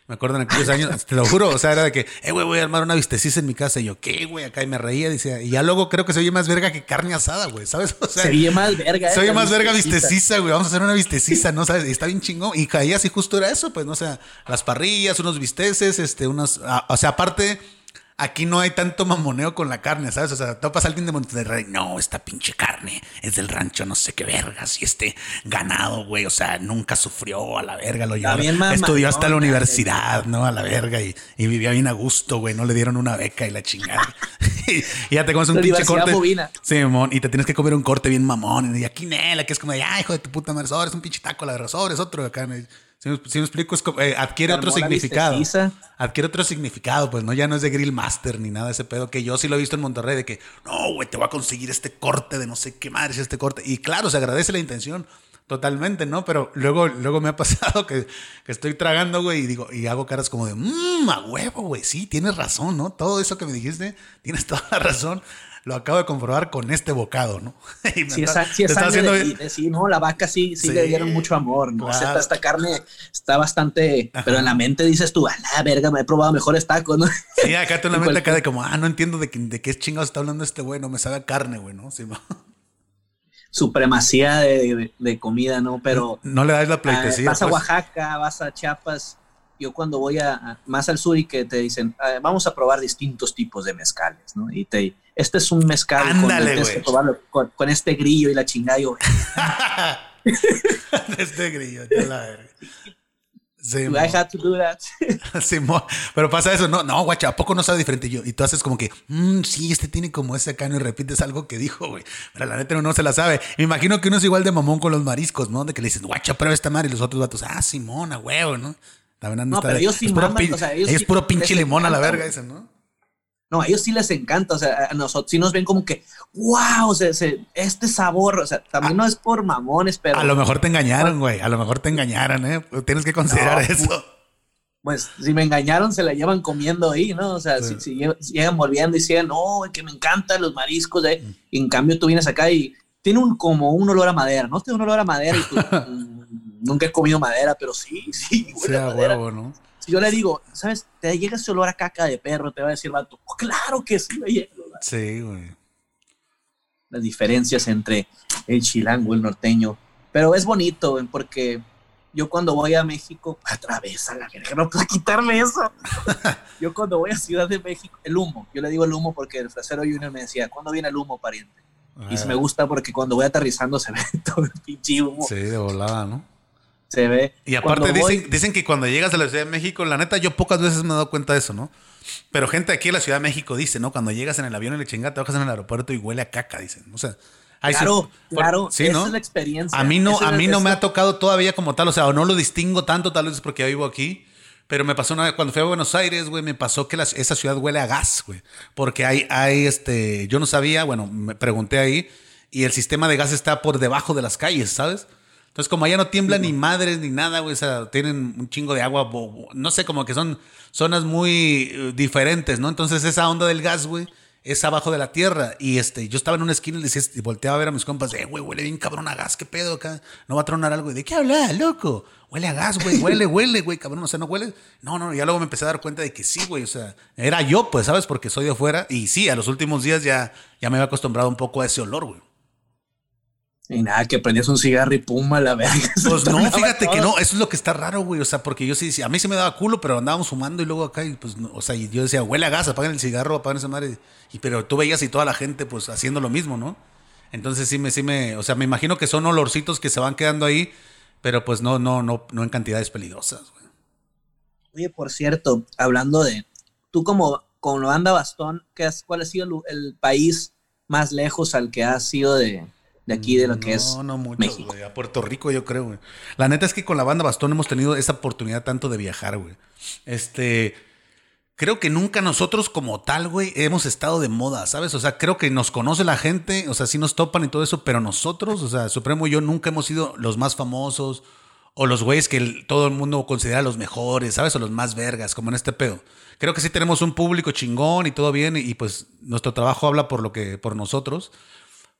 Me acuerdo en aquellos años, [LAUGHS] te lo juro, o sea, era de que, eh, güey, voy a armar una visteciza en mi casa. Y yo, ¿qué, güey? Acá y me reía, dice, y ya luego creo que se oye más verga que carne asada, güey, ¿sabes? [LAUGHS] O sea, se oye más verga. se eh, oye más verga vistecita. visteciza, güey. Vamos a hacer una visteciza, ¿no? ¿Sabes? Y está bien chingón. Y caía así justo era eso, pues, ¿no? O sea, las parrillas, unos bisteces, este, unos. ah, o sea, aparte, aquí no hay tanto mamoneo con la carne, ¿sabes? O sea, topas a alguien de Monterrey. No, esta pinche carne es del rancho, no sé qué vergas. Y este ganado, güey, o sea, nunca sufrió a la verga. Lo llevó. Estudió hasta la universidad, ¿no? A la verga. Y, y vivía bien a gusto, güey. No le dieron una beca y la chingada. [LAUGHS] y, y ya te comes un La pinche corte. Bovina. Sí, mon, y te tienes que comer un corte bien mamón. Y aquí Nela, que es como de, ay, hijo de tu puta madre, sobres un pinche taco, la verdad, sobres otro acá. ¿no? Si me, explico, es como, eh, adquiere otro significado. Adquiere otro significado, pues no, ya no es de Grill Master ni nada de ese pedo que yo sí lo he visto en Monterrey, de que, no, güey, te voy a conseguir este corte de no sé qué madre es este corte. Y claro, se agradece la intención. Totalmente, ¿no? Pero luego, luego me ha [LAUGHS] pasado que, que estoy tragando, güey, y digo, y hago caras como de, mmm, a huevo, güey, sí, tienes razón, ¿no? Todo eso que me dijiste, tienes toda la razón. Lo acabo de comprobar con este bocado, ¿no? [LAUGHS] Y es, está- haciendo de, de- sí, no, la vaca sí, sí, Sí, le dieron mucho amor, ¿no? claro. Esta, esta carne está bastante, Ajá. pero en la mente dices tú, a la verga, me he probado mejores tacos, ¿no? Sí, acá en la En mente acá de como, ah, no entiendo de, qué- de qué chingados está hablando este güey, no me sabe a carne, güey, ¿no? Sí, Supremacía de, de- de comida, ¿no? Pero no le das la ah, pleitesía. vas a pues. Oaxaca, vas a Chiapas, yo cuando voy a, a- más al sur y que te dicen, ah, vamos a probar distintos tipos de mezcales, ¿no? Y te, este es un mezcal Ándale, probarlo con, con este grillo y la chingada, yo, [LAUGHS] este grillo, ya la verga. Sí, I had to do that. [LAUGHS] Sí, pero pasa eso, no, no, guacha, ¿a poco no sabe diferente yo? Y tú haces como que, "Mm, sí, este tiene como ese acá, y repites algo que dijo, güey. Pero la neta no, no se la sabe. Me imagino que uno es igual de mamón con los mariscos, ¿no? De que le dices, guacha, prueba esta madre, y los otros vatos, ah, Simón, a huevo, ¿no? Han de No, pero de- ellos sí puro maman, o sea, ellos es sí puro pinche les limón a la encanta, verga ese, ¿no? No, a ellos sí les encanta, o sea, a nosotros sí nos ven como que, wow, o sea, se- este sabor, o sea, también no es por mamones, pero A lo mejor te engañaron, güey. A lo mejor te engañaron, ¿eh? Tienes que considerar No, eso. pues si me engañaron se la llevan comiendo ahí, ¿no? O sea, Sí. si, si lle- si llegan volviendo y dicen, no, que me encantan los mariscos, ¿eh? Mm. y en cambio tú vienes acá y tiene un como un olor a madera, ¿no? Tiene un olor a madera y tú, "Mm, [LAUGHS] nunca he comido madera, pero sí, [LAUGHS] sí, huele Sí, a a madera. huevo, ¿no? Si yo le digo, ¿sabes? Te llega ese olor a caca de perro, te va a decir, vato, "Oh, claro que sí, me llega. Sí, güey. las diferencias entre el chilango y el norteño. Pero es bonito, güey, porque yo cuando voy a México, otra vez a la verga, no puedo quitarme eso. [LAUGHS] yo cuando voy a Ciudad de México, el humo, yo le digo el humo porque el frasero Junior me decía, ¿cuándo viene el humo, pariente? Y se me gusta porque cuando voy aterrizando se [LAUGHS] ve todo el pinche humo. Sí, de volada, ¿no? Se ve. Y aparte voy- dicen, dicen que cuando llegas a la Ciudad de México, la neta, yo pocas veces me he dado cuenta de eso, ¿no? Pero gente aquí en la Ciudad de México dice, ¿no? Cuando llegas en el avión y le chinga, te bajas en el aeropuerto y huele a caca, dicen. O sea, Claro, por- claro, sí, esa ¿no? es la experiencia. A mí no, Esa a mí no me ha tocado todavía como tal, o sea, o no lo distingo tanto, tal vez porque ya vivo aquí. Pero me pasó una vez, cuando fui a Buenos Aires, güey, me pasó que la- esa ciudad huele a gas, güey. Porque hay, hay, este, yo no sabía, bueno, me pregunté ahí, y el sistema de gas está por debajo de las calles, ¿sabes? Entonces, como allá no tiembla ni madres ni nada, güey, o sea, tienen un chingo de agua, no sé, como que son zonas muy eh, diferentes, ¿no? Entonces, esa onda del gas, güey, es abajo de la tierra. Y este, yo estaba en una esquina y, decía, y volteaba a ver a mis compas, eh, güey, huele bien cabrón a gas, ¿qué pedo acá? No va a tronar algo. ¿Y de qué habla, loco? Huele a gas, güey, huele, huele, güey, cabrón, o sea, no huele. No, no, ya luego me empecé a dar cuenta de que sí, güey, o sea, era yo, pues, ¿sabes? Porque soy de afuera. Y sí, a los últimos días ya, ya me había acostumbrado un poco a ese olor, güey. Y nada, que prendías un cigarro y pum, a la verga. [LAUGHS] Pues no, fíjate que no, eso es lo que está raro, güey. O sea, porque yo sí, sí, a mí se me daba culo, pero andábamos fumando y luego acá, y pues, no, o sea, y yo decía, huele a gas, apaguen el cigarro, apaguen esa madre. Y pero tú veías y toda la gente, pues, haciendo lo mismo, ¿no? Entonces sí me, sí me, o sea, me imagino que son olorcitos que se van quedando ahí, pero pues no, no, no, no en cantidades peligrosas, güey. Oye, por cierto, hablando de, tú como, como la banda Bastón, ¿qué has- ¿cuál ha sido el, el país más lejos al que has sido de, de aquí, de lo que es No, no mucho, México? A Puerto Rico, yo creo, güey. La neta es que con la banda Bastón hemos tenido esa oportunidad tanto de viajar, güey. Este. Creo que nunca nosotros como tal, güey, hemos estado de moda, ¿sabes? O sea, creo que nos conoce la gente, o sea, sí nos topan y todo eso, pero nosotros, o sea, Supremo y yo nunca hemos sido los más famosos o los güeyes que el- todo el mundo considera los mejores, ¿sabes? O los más vergas, como en este pedo. Creo que sí tenemos un público chingón y todo bien y, y, pues nuestro trabajo habla por lo que por nosotros.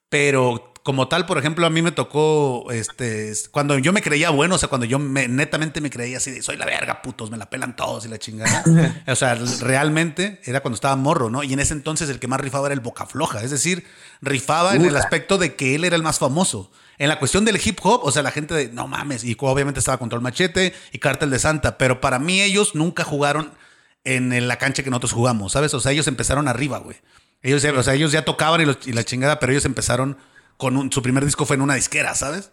Pero como tal, por ejemplo, a mí me tocó, este, cuando yo me creía bueno, o sea, cuando yo me- netamente me creía así de, soy la verga, putos, me la pelan todos y la chingada. [LAUGHS] o sea, realmente era cuando estaba morro, ¿no? Y en ese entonces el que más rifaba era el Boca Floja, es decir, rifaba en el aspecto de que él era el más famoso. En la cuestión del hip hop, o sea, la gente de, no mames, y obviamente estaba Control Machete y Cártel de Santa, pero para mí ellos nunca jugaron en la cancha que nosotros jugamos, ¿sabes? O sea, ellos empezaron arriba, güey. Ellos, o sea, ellos ya tocaban y, los- y la chingada, pero ellos empezaron con un, su primer disco fue en una disquera, ¿sabes?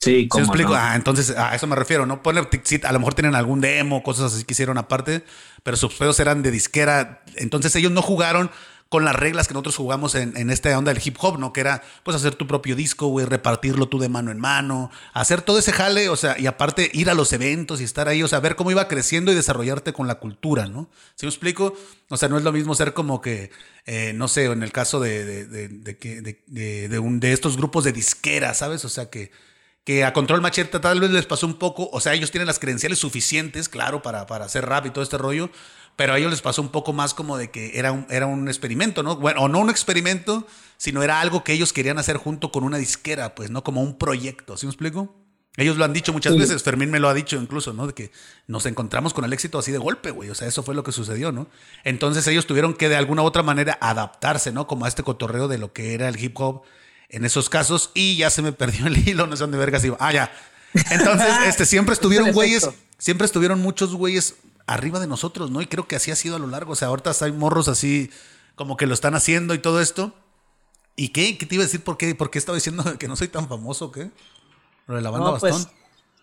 Sí, ¿Sí cómo me explico? no. Ah, entonces a eso me refiero, ¿no? Ponle, sí, a lo mejor tienen algún demo, cosas así que hicieron aparte, pero sus pedos eran de disquera. Entonces ellos no jugaron con las reglas que nosotros jugamos en, en esta onda del hip hop, ¿no? Que era, pues, hacer tu propio disco, güey, repartirlo tú de mano en mano, hacer todo ese jale, o sea, y aparte ir a los eventos y estar ahí, o sea, ver cómo iba creciendo y desarrollarte con la cultura, ¿no? ¿Sí me explico? O sea, no es lo mismo ser como que, eh, no sé, en el caso de, de, de, de un, de estos grupos de disquera, ¿sabes? O sea, que que a Control Machete tal vez les pasó un poco, o sea, ellos tienen las credenciales suficientes, claro, para, para hacer rap y todo este rollo, pero a ellos les pasó un poco más como de que era un, era un experimento, ¿no? Bueno, o no un experimento, sino era algo que ellos querían hacer junto con una disquera, pues, ¿no? Como un proyecto, ¿sí me explico? Ellos lo han dicho muchas Sí. veces, Fermín me lo ha dicho incluso, ¿no? De que nos encontramos con el éxito así de golpe, güey. O sea, eso fue lo que sucedió, ¿no? Entonces ellos tuvieron que de alguna u otra manera adaptarse, ¿no? Como a este cotorreo de lo que era el hip hop en esos casos. Y ya se me perdió el [LAUGHS] hilo, no sé dónde vergas iba. Ah, ya. Entonces, [LAUGHS] este, siempre estuvieron güeyes, siempre estuvieron muchos güeyes arriba de nosotros, ¿no? Y creo que así ha sido a lo largo. O sea, ahorita hay morros así como que lo están haciendo y todo esto. ¿Y qué? ¿Qué te iba a decir? ¿Por qué, ¿Por qué estaba diciendo [LAUGHS] que no soy tan famoso? ¿Qué? Lo de la banda No, pues, Bastón.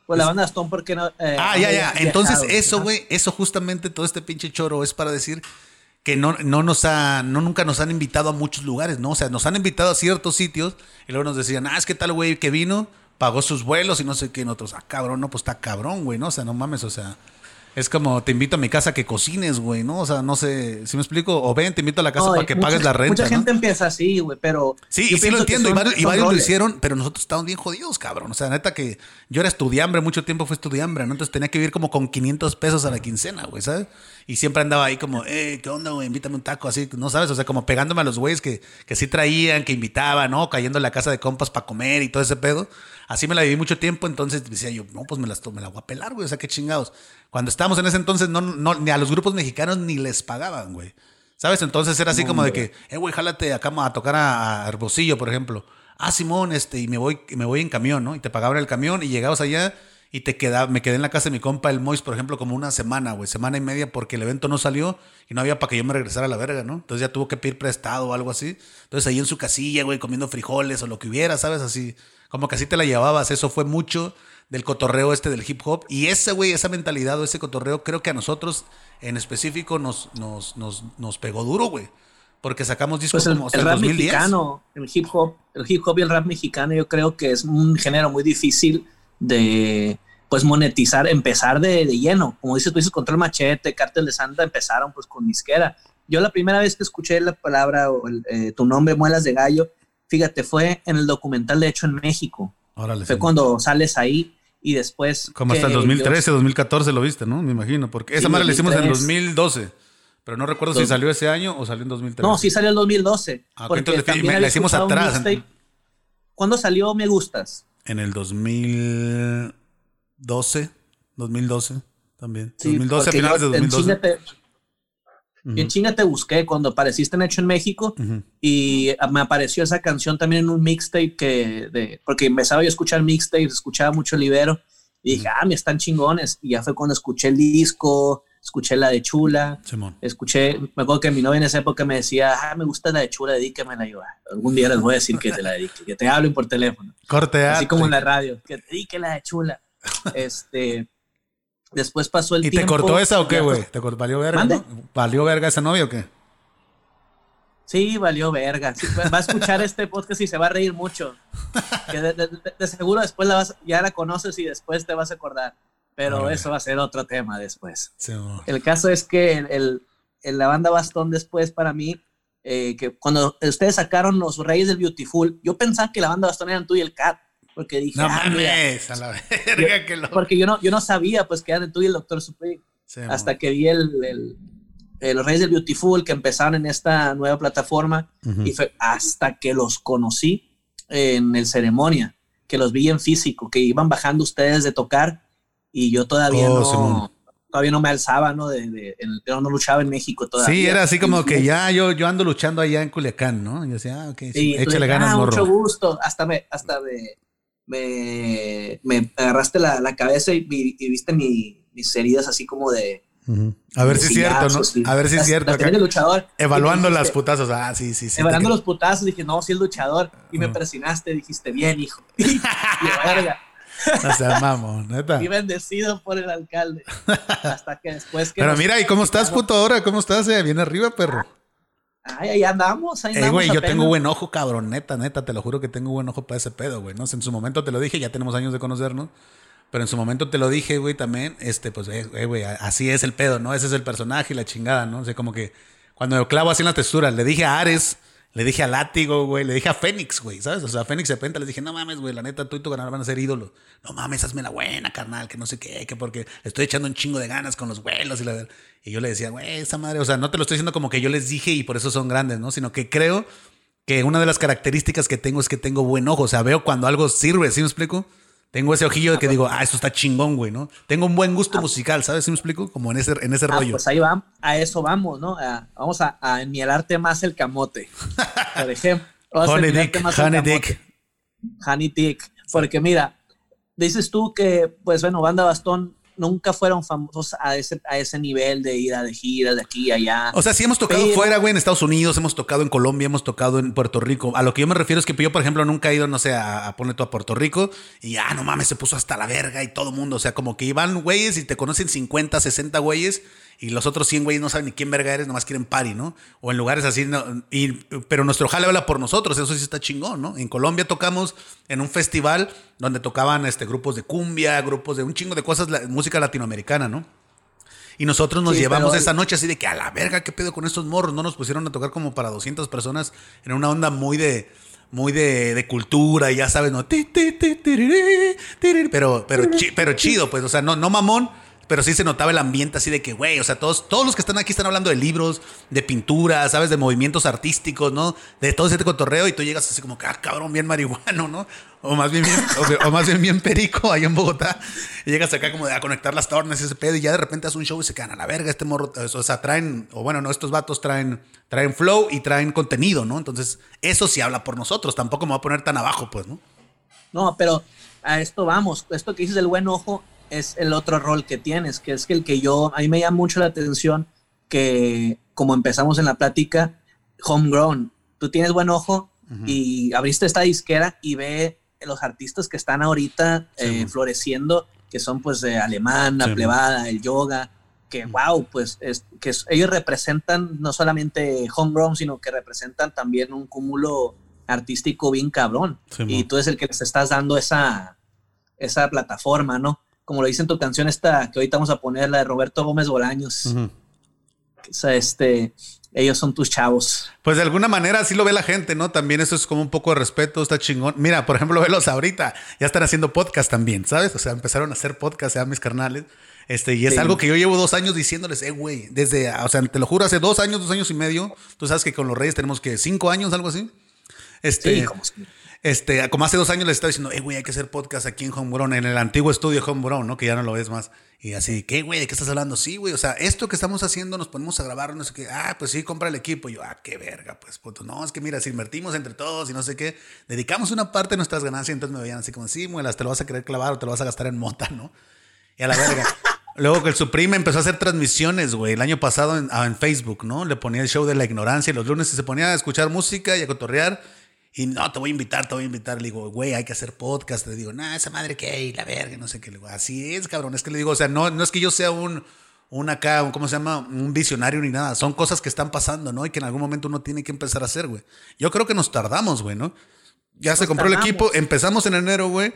pues la banda Bastón, ¿por qué no? eh, Ah, ya, ya. Entonces, viajado, eso, ¿no? güey, eso justamente, todo este pinche choro es para decir que no, no nos ha, no nunca nos han invitado a muchos lugares, ¿no? O sea, nos han invitado a ciertos sitios y luego nos decían, ah, es que tal güey que vino, pagó sus vuelos y no sé qué, en otros, ah, cabrón, no, pues está cabrón, güey, ¿no? O sea, no mames, o sea, es como te invito a mi casa que cocines, güey, ¿no? O sea, no sé, si me explico? O ven, te invito a la casa para que mucha- pagues la renta, Mucha ¿no? gente empieza así, güey, pero. Sí, y sí lo entiendo, y varios, y son varios lo hicieron, pero nosotros estábamos bien jodidos, cabrón. O sea, neta que yo era estudiambre, mucho tiempo fue estudiambre, ¿no? Entonces tenía que vivir como con 500 pesos a la quincena, güey, ¿sabes? Y siempre andaba ahí como, eh, ¿qué onda, güey? Invítame un taco, así, ¿no sabes? O sea, como pegándome a los güeyes que, que sí traían, que invitaban, ¿no? Cayendo en la casa de compas para comer y todo ese pedo. Así me la viví mucho tiempo, entonces decía yo, no, pues me, las, me la voy a pelar, güey, o sea, qué chingados. Cuando estábamos en ese entonces, no, no, ni a los grupos mexicanos ni les pagaban, güey. ¿Sabes? Entonces era así como de que, eh, güey, jálate acá a tocar a, a Hermosillo, por ejemplo. Ah, Simón, este, y me voy, me voy en camión, ¿no? Y te pagaban el camión y llegabas allá y te quedaba, me quedé en la casa de mi compa, el Mois, por ejemplo, como una semana, güey, semana y media, porque el evento no salió y no había para que yo me regresara a la verga, ¿no? Entonces ya tuvo que pedir prestado o algo así. Entonces ahí en su casilla, güey, comiendo frijoles o lo que hubiera, ¿sabes? Así, como que así te la llevabas. Eso fue mucho del cotorreo este del hip hop. Y ese, güey, esa mentalidad o ese cotorreo, creo que a nosotros en específico nos, nos, nos, nos pegó duro, güey. Porque sacamos discos Pues el, como el el rap 2010. mexicano, el hip hop, el hip hop y el rap mexicano, yo creo que es un género muy difícil de pues monetizar, empezar de, de lleno. Como dices, tú dices Control Machete, Cártel de Santa empezaron pues con disquera. Yo la primera vez que escuché la palabra o el, eh, tu nombre, Muelas de Gallo, fíjate, fue en el documental de hecho en México. Órale, Fue sí. cuando sales ahí y después. Como hasta el que 2013, yo- 2014 lo viste, ¿no? Me imagino. Porque esa Sí, madre la hicimos en el 2013. 2012. Pero no recuerdo si Dos- salió ese año o salió en 2013. No, sí salió el 2012. Ah, porque entonces también me- la hicimos atrás. mixtape. ¿Cuándo salió Me Gustas? En el 2012. 2012 también. Sí, 2012, porque finales de en 2012. Te- Ujú. En chinga te busqué cuando apareciste en Hecho en México y me apareció esa canción también en un mixtape que, de, porque empezaba yo a escuchar mixtapes, escuchaba mucho Libero y dije, ah, me están chingones. Y ya fue cuando escuché el disco, escuché la de Chula, Simón. escuché, me acuerdo que mi novia en esa época me decía, ah, me gusta la de Chula, dedícamela. Yo, "Ah, algún día les voy a decir que te la dedique, que te hablen por teléfono. Corte. Así como en la radio, que te dedique la de Chula. [LAUGHS] Este, después pasó el ¿Y te tiempo. cortó esa o qué, güey? ¿Te cort- valió verga? ¿Valió verga esa novia o qué? Sí, valió verga. Sí, va a escuchar este podcast y se va a reír mucho. Que de, de- de- de seguro después la vas, ya la conoces y después te vas a acordar. Pero eso va a ser otro tema después. El caso es que el, el- el- la banda Bastón después para mí, eh, que cuando ustedes sacaron los Reyes del Beautiful, yo pensaba que la banda Bastón eran tú y el Cat. Porque dije, No ah, mira, mames, a la verga que lo. porque yo no, yo no sabía pues que eran tú y el Doctor Supreme hasta que vi el, el- eh, los Reyes del Beautiful que empezaron en esta nueva plataforma y fue hasta que los conocí en el ceremonia, que los vi en físico, que iban bajando ustedes de tocar y yo todavía Oh, no Simón. todavía no me alzaba, ¿no? De, de- yo no luchaba en México todavía. Sí, era así como que [LAUGHS] ya yo, yo ando luchando allá en Culiacán, ¿no? Y yo decía, ah, ok, sí, Sí, échale ganas, ah, mucho morro. gusto. Hasta me, hasta me, me, me agarraste la, la cabeza y, vi- y viste mi- mis heridas así como de... A ver de si es cierto, ¿no? sí. A ver si es cierto. acá. luchador. Evaluando las putazos. Ah, sí, sí, sí. Evaluando los putazos, dije, no, sí es luchador. Y me presionaste, dijiste, bien, hijo. [LAUGHS] [LAUGHS] y verga, No seas mamón, neta. y bendecido por el alcalde. [LAUGHS] Hasta que después que... Pero mira, ¿y cómo estás, puto, ahora? ¿Cómo estás? Eh? Bien arriba, perro. Ay, ahí andamos, ahí Ey, andamos. güey, yo apenas. tengo buen ojo, cabrón, neta, neta, te lo juro que tengo buen ojo para ese pedo, güey, ¿no? En su momento te lo dije, ya tenemos años de conocernos, pero en su momento te lo dije, güey, también, este, pues, eh, eh, güey, así es el pedo, ¿no? Ese es el personaje y la chingada, ¿no? O sea, como que cuando me clavo así en la textura, le dije a Ares, le dije a Látigo, güey, le dije a Fénix, güey, ¿sabes? O sea, a Fénix de repente les dije, no mames, güey, la neta, tú y tu ganar van a ser ídolos. No mames, hazme la buena, carnal, que no sé qué, que porque estoy echando un chingo de ganas con los vuelos y la... Y yo le decía, güey, esa madre, o sea, no te lo estoy diciendo como que yo les dije y por eso son grandes, ¿no? Sino que creo que una de las características que tengo es que tengo buen ojo, o sea, veo cuando algo sirve, ¿sí me explico? Tengo ese ojillo de que digo, ah, eso está chingón, güey, ¿no? Tengo un buen gusto musical, ¿sabes? ¿Sí me explico? Como en ese, en ese Ah, rollo. pues ahí va, a eso vamos, ¿no? A- vamos a, a enmielarte más el camote. Por ejemplo. Vamos Honey Dick, Honey. Dick. Honey Dick. Porque mira, dices tú que, pues bueno, Banda Bastón nunca fueron famosos a ese, a ese nivel de ir a de gira de aquí a allá. O sea, sí hemos tocado Pero- fuera, güey, en Estados Unidos, hemos tocado en Colombia, hemos tocado en Puerto Rico. A lo que yo me refiero es que yo, por ejemplo, nunca he ido, no sé, a, a poner tú a Puerto Rico y ah, no mames, se puso hasta la verga y todo mundo. O sea, como que iban güeyes y te conocen 50, 60 güeyes y los otros 100 güeyes no saben ni quién verga eres, nomás quieren party, ¿no? O en lugares así, no, y, pero nuestro jale habla por nosotros, eso sí está chingón, ¿no? En Colombia tocamos en un festival donde tocaban este, grupos de cumbia, grupos de un chingo de cosas, la- música latinoamericana, ¿no? Y nosotros nos Sí, llevamos esa noche así de que a la verga, ¿qué pedo con estos morros? No nos pusieron a tocar como para 200 personas en una onda muy de muy de, de cultura y ya sabes, ¿no? Pero, pero, [LAUGHS] pero chido, pues, o sea, no, no mamón, pero sí se notaba el ambiente así de que, güey, o sea, todos, todos los que están aquí están hablando de libros, de pintura, ¿sabes? De movimientos artísticos, ¿no? De todo ese cotorreo y tú llegas así como ah, cabrón, bien marihuano, ¿no? O más bien, bien o, más bien bien perico ahí en Bogotá. Y llegas acá como de a conectar las tornas y ese pedo y ya de repente haces un show y se quedan a la verga este morro. O sea, traen, o bueno, no, estos vatos traen, traen flow y traen contenido, ¿no? Entonces, eso sí habla por nosotros. Tampoco me va a poner tan abajo, pues, ¿no? No, pero a esto vamos. Esto que dices del buen ojo es el otro rol que tienes, que es que el que yo, a mí me llama mucho la atención que, como empezamos en la plática, homegrown, tú tienes buen ojo y abriste esta disquera y ve los artistas que están ahorita eh, floreciendo, que son pues de alemán, la Sí, plebada, el yoga, que wow, pues es, que ellos representan no solamente homegrown, sino que representan también un cúmulo artístico bien cabrón. Sí, y tú eres el que les estás dando esa, esa plataforma, ¿no? Como lo dice en tu canción esta, que ahorita vamos a poner, la de Roberto Gómez Bolaños. O sea, este, ellos son tus chavos. Pues de alguna manera así lo ve la gente, ¿no? También eso es como un poco de respeto, está chingón. Mira, por ejemplo, [LAUGHS] velos ahorita, ya están haciendo podcast también, ¿sabes? O sea, empezaron a hacer podcast ya mis carnales. Este, y es Sí. algo que yo llevo dos años diciéndoles, eh, güey, desde, o sea, te lo juro, hace dos años, dos años y medio, tú sabes que con los Reyes tenemos que cinco años, algo así. Este, Sí, como si- este, como hace dos años les estaba diciendo, eh, güey, hay que hacer podcast aquí en Homegrown, en el antiguo estudio Homegrown, ¿no? Que ya no lo ves más. Y así, ¿qué, güey? ¿De qué estás hablando? Sí, güey, o sea, esto que estamos haciendo, nos ponemos a grabar, no sé qué. Ah, pues sí, compra el equipo. Y yo, ah, qué verga, pues, puto. No, es que mira, si invertimos entre todos y no sé qué, dedicamos una parte de nuestras ganancias, entonces me veían así como, sí, muelas, te lo vas a querer clavar o te lo vas a gastar en mota, ¿no? Y a la verga. [LAUGHS] Luego que el Supreme empezó a hacer transmisiones, güey, el año pasado en, ah, en Facebook, ¿no? Le ponía el show de la ignorancia y los lunes se ponía a escuchar música y a cotorrear. Y no, te voy a invitar, te voy a invitar. Le digo, güey, hay que hacer podcast. Le digo, nah, esa madre que y la verga, no sé qué. Le digo, así es, cabrón. Es que le digo, o sea, no, no es que yo sea un, un acá, un, ¿cómo se llama? Un visionario ni nada. Son cosas que están pasando, ¿no? Y que en algún momento uno tiene que empezar a hacer, güey. Yo creo que nos tardamos, güey, ¿no? Ya se compró el equipo, empezamos en enero, güey.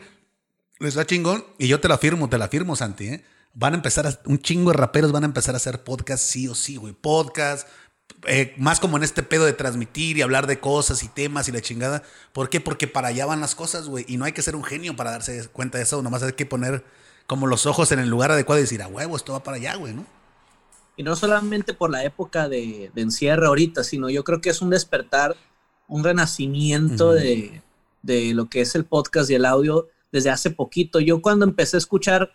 Les da chingón. Y yo te la firmo, te la firmo, Santi, ¿eh? Van a empezar, a- un chingo de raperos van a empezar a hacer podcast sí o sí, güey. Podcast, eh, más como en este pedo de transmitir y hablar de cosas y temas y la chingada. ¿Por qué? Porque para allá van las cosas, güey. Y no hay que ser un genio para darse cuenta de eso. Nomás hay que poner como los ojos en el lugar adecuado y decir, a huevo, esto va para allá, güey, ¿no? Y no solamente por la época de, de encierro ahorita, sino yo creo que es un despertar, un renacimiento de, de lo que es el podcast y el audio desde hace poquito. Yo cuando empecé a escuchar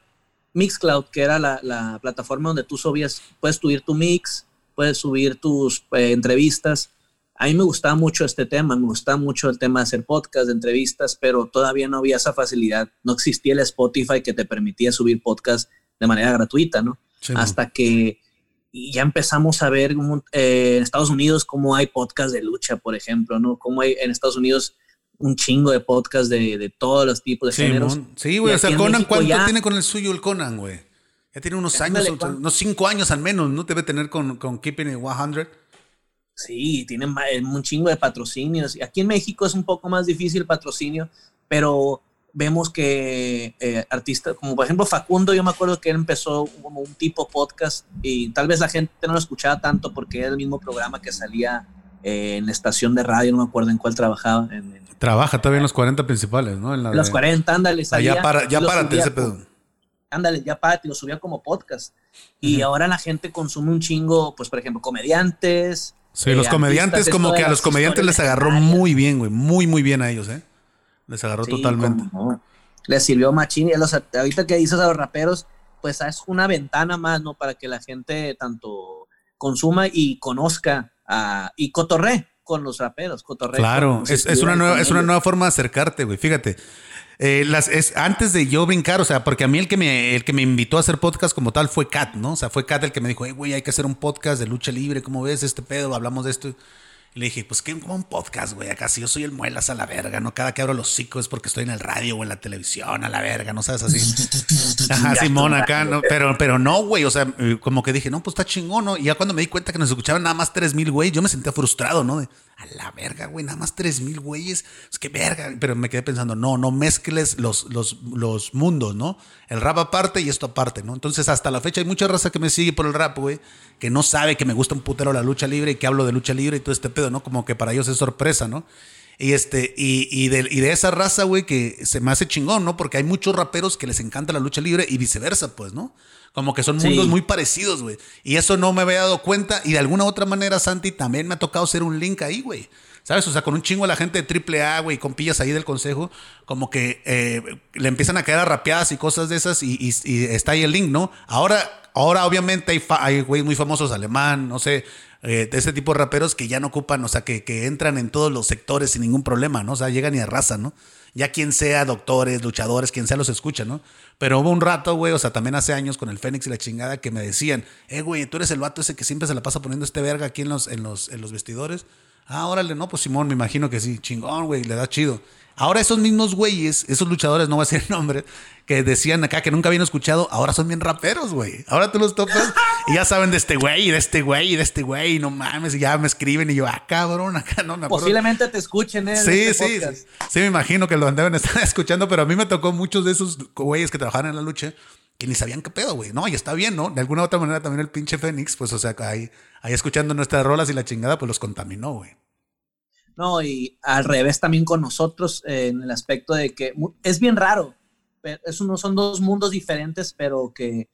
Mixcloud, que era la, la plataforma donde tú subías, puedes subir tu mix, puedes subir tus eh, entrevistas. A mí me gustaba mucho este tema, me gustaba mucho el tema de hacer podcast, de entrevistas, pero todavía no había esa facilidad. No existía el Spotify que te permitía subir podcast de manera gratuita, ¿no? Sí, hasta que ya empezamos a ver eh, en Estados Unidos cómo hay podcast de lucha, por ejemplo, ¿no? Cómo hay en Estados Unidos un chingo de podcast de, de todos los tipos de Sí, géneros. mon. Sí, güey. O sea, Conan, México ¿cuánto ya- tiene con el suyo el Conan, güey? Ya tiene unos Ándale, años, unos cinco años al menos, ¿no? Debe tener con, con Keeping It 100. Sí, tienen ma- un chingo de patrocinios. Y Aquí en México es un poco más difícil el patrocinio, pero vemos que eh, artistas, como por ejemplo Facundo, yo me acuerdo que él empezó como un tipo podcast y tal vez la gente no lo escuchaba tanto porque era el mismo programa que salía eh, en la estación de radio, no me acuerdo en cuál trabajaba, en, en Trabaja todavía en los 40 principales, ¿no? En la los de- 40, ándale, Ah, salía. ya para, ya párate subía ese pedo. Ándale, ya párate, lo subía como podcast. Y ahora la gente consume un chingo, pues por ejemplo, comediantes. Sí, eh, los comediantes, artistas, como que a los comediantes les agarró muy bien, güey. Muy, muy bien a ellos, ¿eh? Les agarró Sí, totalmente. no. Les sirvió machín. Los, ahorita que dices a los raperos, pues es una ventana más, ¿no? Para que la gente tanto consuma y conozca a- y cotorre con los raperos. Cotorre Claro, es, es una nueva, es una nueva forma de acercarte, güey. Fíjate. Eh, las, es, antes de yo brincar, o sea, porque a mí el que, me, el que me invitó a hacer podcast como tal fue Kat, ¿no? O sea, fue Kat el que me dijo, hey, güey, hay que hacer un podcast de lucha libre, ¿cómo ves este pedo? Hablamos de esto. Y le dije, pues, ¿qué? Como un podcast, güey. Acá si yo soy el muelas a la verga, ¿no? Cada que abro los hocico es porque estoy en el radio o en la televisión a la verga, ¿no sabes? Así. [LAUGHS] Ajá, Simón acá, ¿no? Pero, pero no, güey. O sea, eh, como que dije, no, pues está chingón, ¿no? Y ya cuando me di cuenta que nos escuchaban nada más 3 mil, güey, yo me sentía frustrado, ¿no? De, a la verga, güey, nada más 3 mil güeyes. Es que verga. Pero me quedé pensando, no, no mezcles los, los, los mundos, ¿no? El rap aparte y esto aparte, ¿no? Entonces, hasta la fecha hay mucha raza que me sigue por el rap, güey, que no sabe que me gusta un putero la lucha libre y que hablo de lucha libre y todo este pedo, ¿no? Como que para ellos es sorpresa, ¿no? Y este, y, y, de, y de esa raza, güey, que se me hace chingón, ¿no? Porque hay muchos raperos que les encanta la lucha libre y viceversa, pues, ¿no? Como que son Sí. mundos muy parecidos, güey. Y eso no me había dado cuenta. Y de alguna otra manera, Santi, también me ha tocado ser un link ahí, güey. ¿Sabes? O sea, con un chingo de la gente de AAA, güey, con pillas ahí del consejo, como que eh, le empiezan a caer a rapeadas y cosas de esas y, y- y está ahí el link, ¿no? Ahora, ahora obviamente hay, fa- hay güey muy famosos alemán, no sé, eh, de ese tipo de raperos que ya no ocupan, o sea, que, que entran en todos los sectores sin ningún problema, ¿no? O sea, llegan y arrasan, ¿no? Ya quien sea, doctores, luchadores, quien sea, los escucha, ¿no? Pero hubo un rato, güey, o sea, también hace años con el Fénix y la chingada que me decían, eh, güey, tú eres el vato ese que siempre se la pasa poniendo este verga aquí en los, en los, en los vestidores. Ah, órale, no, pues Simón, me imagino que sí, chingón, güey, le da chido. Ahora esos mismos güeyes, esos luchadores, no voy a decir [LAUGHS] el nombre, que decían acá que nunca habían escuchado, ahora son bien raperos, güey. Ahora tú los topas y ya saben de este güey, de este güey, de este güey, no mames, y ya me escriben y yo, ah, cabrón, acá no me acuerdo. Posiblemente te escuchen, ¿eh? Sí, este sí, podcast. sí. Sí, me imagino que lo deben estar [LAUGHS] escuchando, pero a mí me tocó muchos de esos güeyes que trabajaban en la lucha que ni sabían qué pedo, güey. No, y está bien, ¿no? De alguna u otra manera también el pinche Fénix, pues, o sea, ahí, ahí escuchando nuestras rolas y la chingada, pues los contaminó, güey. No, y al revés también con nosotros, eh, en el aspecto de que es bien raro. pero Es uno, son dos mundos diferentes, pero que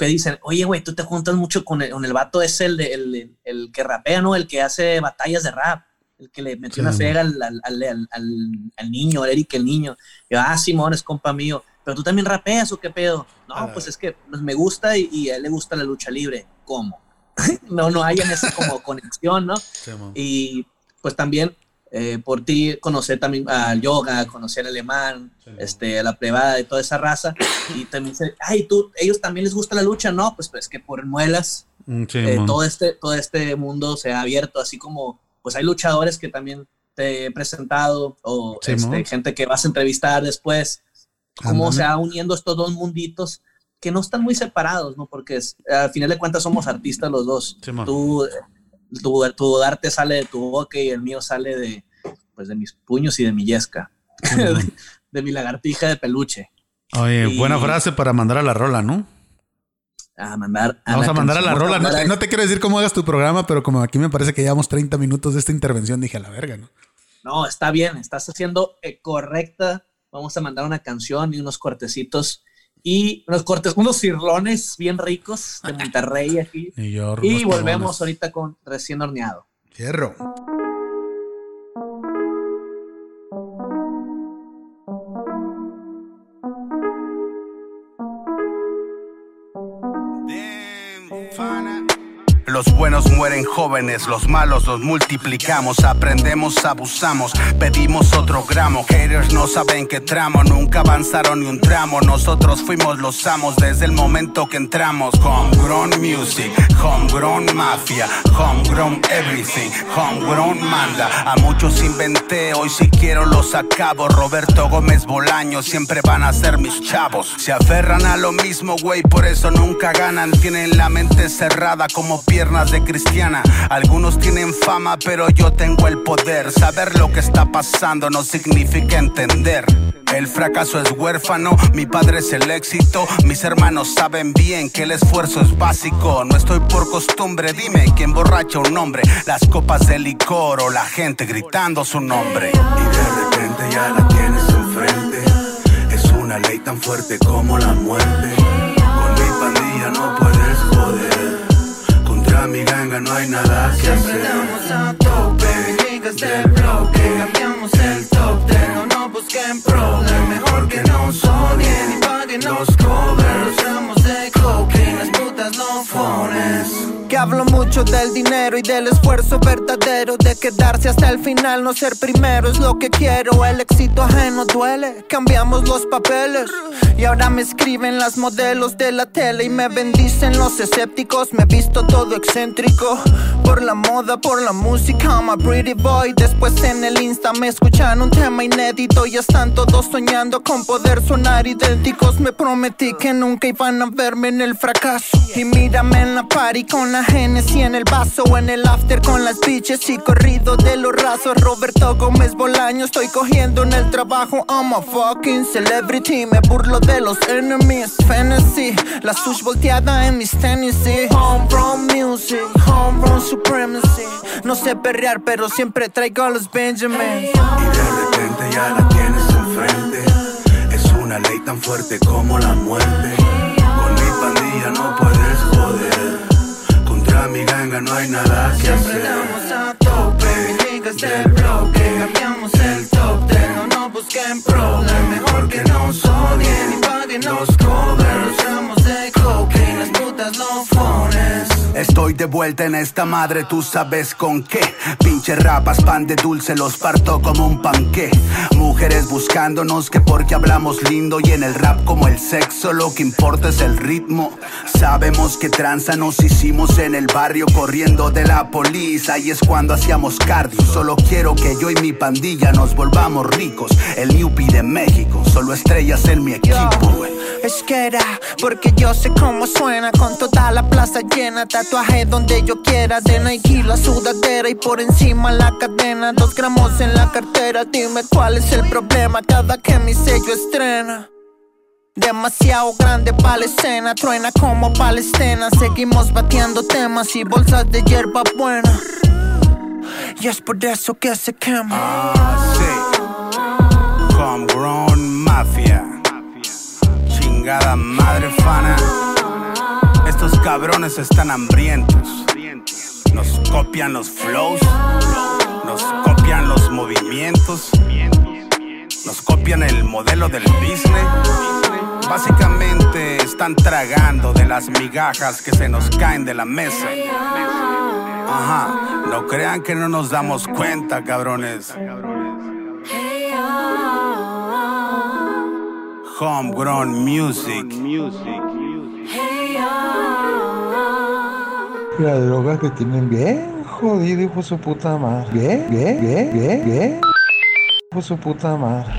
que dicen, oye, güey, tú te juntas mucho con el, con el vato ese, el, de- el, el que rapea, ¿no? El que hace batallas de rap, el que le metió Sí. una fega al, al, al, niño, al Eric, el niño. Y yo, ah, Simón, es compa mío. Pero tú también rapeas o qué pedo. No, Ah. pues es que pues, me gusta y, y a él le gusta la lucha libre. ¿Cómo? [LAUGHS] no, no hay en esa como [LAUGHS] conexión, ¿no? Y pues también eh, por ti conocer también al yoga, conocer al alemán, este, a la privada y toda esa raza. Y también dice, ay, tú, ellos también les gusta la lucha, no, pues, pues que por muelas Mm, eh, Simón. todo, este, todo este mundo se ha abierto, así como pues hay luchadores que también te he presentado o Simón. este, gente que vas a entrevistar después, cómo se va uniendo estos dos munditos que no están muy separados, ¿no? Porque es- al final de cuentas somos artistas los dos. Tú, eh, tu, tu arte sale de tu boca y el mío sale de, pues, de mis puños y de mi yesca, de, [LAUGHS] de mi lagartija de peluche. Oye, y- buena frase para mandar a la rola, ¿no? A mandar Vamos a mandar a la rola. No a te, no te quiero decir cómo hagas tu programa, pero como aquí me parece que llevamos 30 minutos de esta intervención, dije a la verga, ¿no? No, está bien, estás haciendo eh, correcta. Vamos a mandar una canción y unos cortecitos y unos cortes, unos cirlones bien ricos de [LAUGHS] Monterrey aquí. Y, yo, Y volvemos ahorita con recién horneado. Fierro. Los buenos mueren jóvenes, los malos los multiplicamos, aprendemos, abusamos, pedimos otro gramo. Haters no saben qué tramo, nunca avanzaron ni un tramo. Nosotros fuimos los amos desde el momento que entramos. Homegrown music, homegrown mafia, homegrown everything, homegrown manda. A muchos inventé, hoy si quiero los acabo. Roberto Gómez Bolaño, siempre van a ser mis chavos. Se aferran a lo mismo, güey, por eso nunca ganan. Tienen la mente cerrada como piernas de cristiana. Algunos tienen fama, pero yo tengo el poder. Saber lo que está pasando no significa entender. El fracaso es huérfano, mi padre es el éxito. Mis hermanos saben bien que el esfuerzo es básico. No estoy por costumbre, dime quién borracha un hombre. Las copas de licor o la gente gritando su nombre. Y de repente ya la tienes enfrente. Es una ley tan fuerte como la muerte. Con mi pandilla no no hay nada que hacer. a tope, niggas del bloque. Cambiamos el top ten, no nos busquen problem Mejor que nos odien y paguen los covers que hablo mucho del dinero y del esfuerzo verdadero de quedarse hasta el final, no ser primero es lo que quiero. El éxito ajeno duele, cambiamos los papeles y ahora me escriben las modelos de la tele y me bendicen los escépticos. Me he visto todo excéntrico por la moda, por la música. I'm a pretty boy. Después en el Insta me escuchan un tema inédito y están todos soñando con poder sonar idénticos. Me prometí que nunca iban a verme en el fracaso y mírame en la party con la Genesis en el vaso en el after con las bitches y corrido de los rasos. Roberto Gómez Bolaño, estoy cogiendo en el trabajo. I'm a fucking celebrity. Me burlo de los enemies. Fantasy, la sush volteada en mis tenis. Homegrown music, homegrown supremacy. No sé perrear, pero siempre traigo a los Benjamins. Y de repente ya la tienes enfrente. Es una ley tan fuerte como la muerte. Hay nada que hacer. a tope, niggas del bloque. Cambiamos el top ten, no nos busquen problem Mejor que nos odien y paguen los covers Estoy de vuelta en esta madre, tú sabes con qué. Pinche rapas, pan de dulce, los parto como un panqué. Mujeres buscándonos que porque hablamos lindo y en el rap como el sexo, lo que importa es el ritmo. Sabemos que tranza nos hicimos en el barrio corriendo de la policía y es cuando hacíamos cardio. Solo quiero que yo y mi pandilla nos volvamos ricos. El Yupi de México, solo estrellas en mi equipo, güey. Es que era porque yo sé cómo suena con toda la plaza llena, tatuaje donde yo quiera, de Nike la sudadera y por encima la cadena, dos gramos en la cartera, dime cuál es el problema cada que mi sello estrena. Demasiado grande para la escena, truena como palestina, seguimos batiendo temas y bolsas de hierba buena. Y es por eso que se quema. Ah, sí. Homegrown Mafia. Chingada madre fana. Estos cabrones están hambrientos. Nos copian los flows, nos copian los movimientos, nos copian el modelo del business. Básicamente están tragando de las migajas que se nos caen de la mesa. Ajá, no crean que no nos damos cuenta, cabrones. Homegrown music. La droga que tienen bien jodido, hijo su puta madre. Bien, bien, bien, bien. Hijo su puta madre.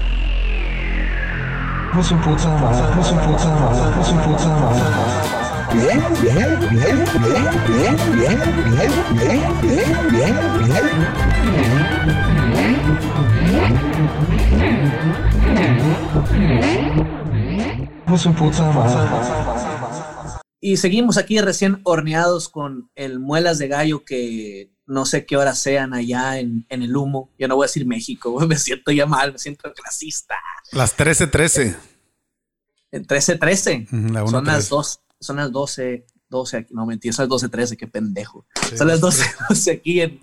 Hijo su puta madre, hijo su puta madre, hijo su puta madre. Bien, bien, bien, bien, bien, bien, bien, bien, bien, bien, bien. Hijo su puta madre. Y seguimos aquí recién horneados con el muelas de gallo que no sé qué horas sean allá en, en el humo. Yo no voy a decir México, [LAUGHS] me siento ya mal, me siento clasista. Las 13:13. En 13-13. Ujú, la son, 1:13. las dos, son las 12, 12 aquí. No, mentira, son las 12-13, qué pendejo. son las 12, 12 [LAUGHS] aquí en,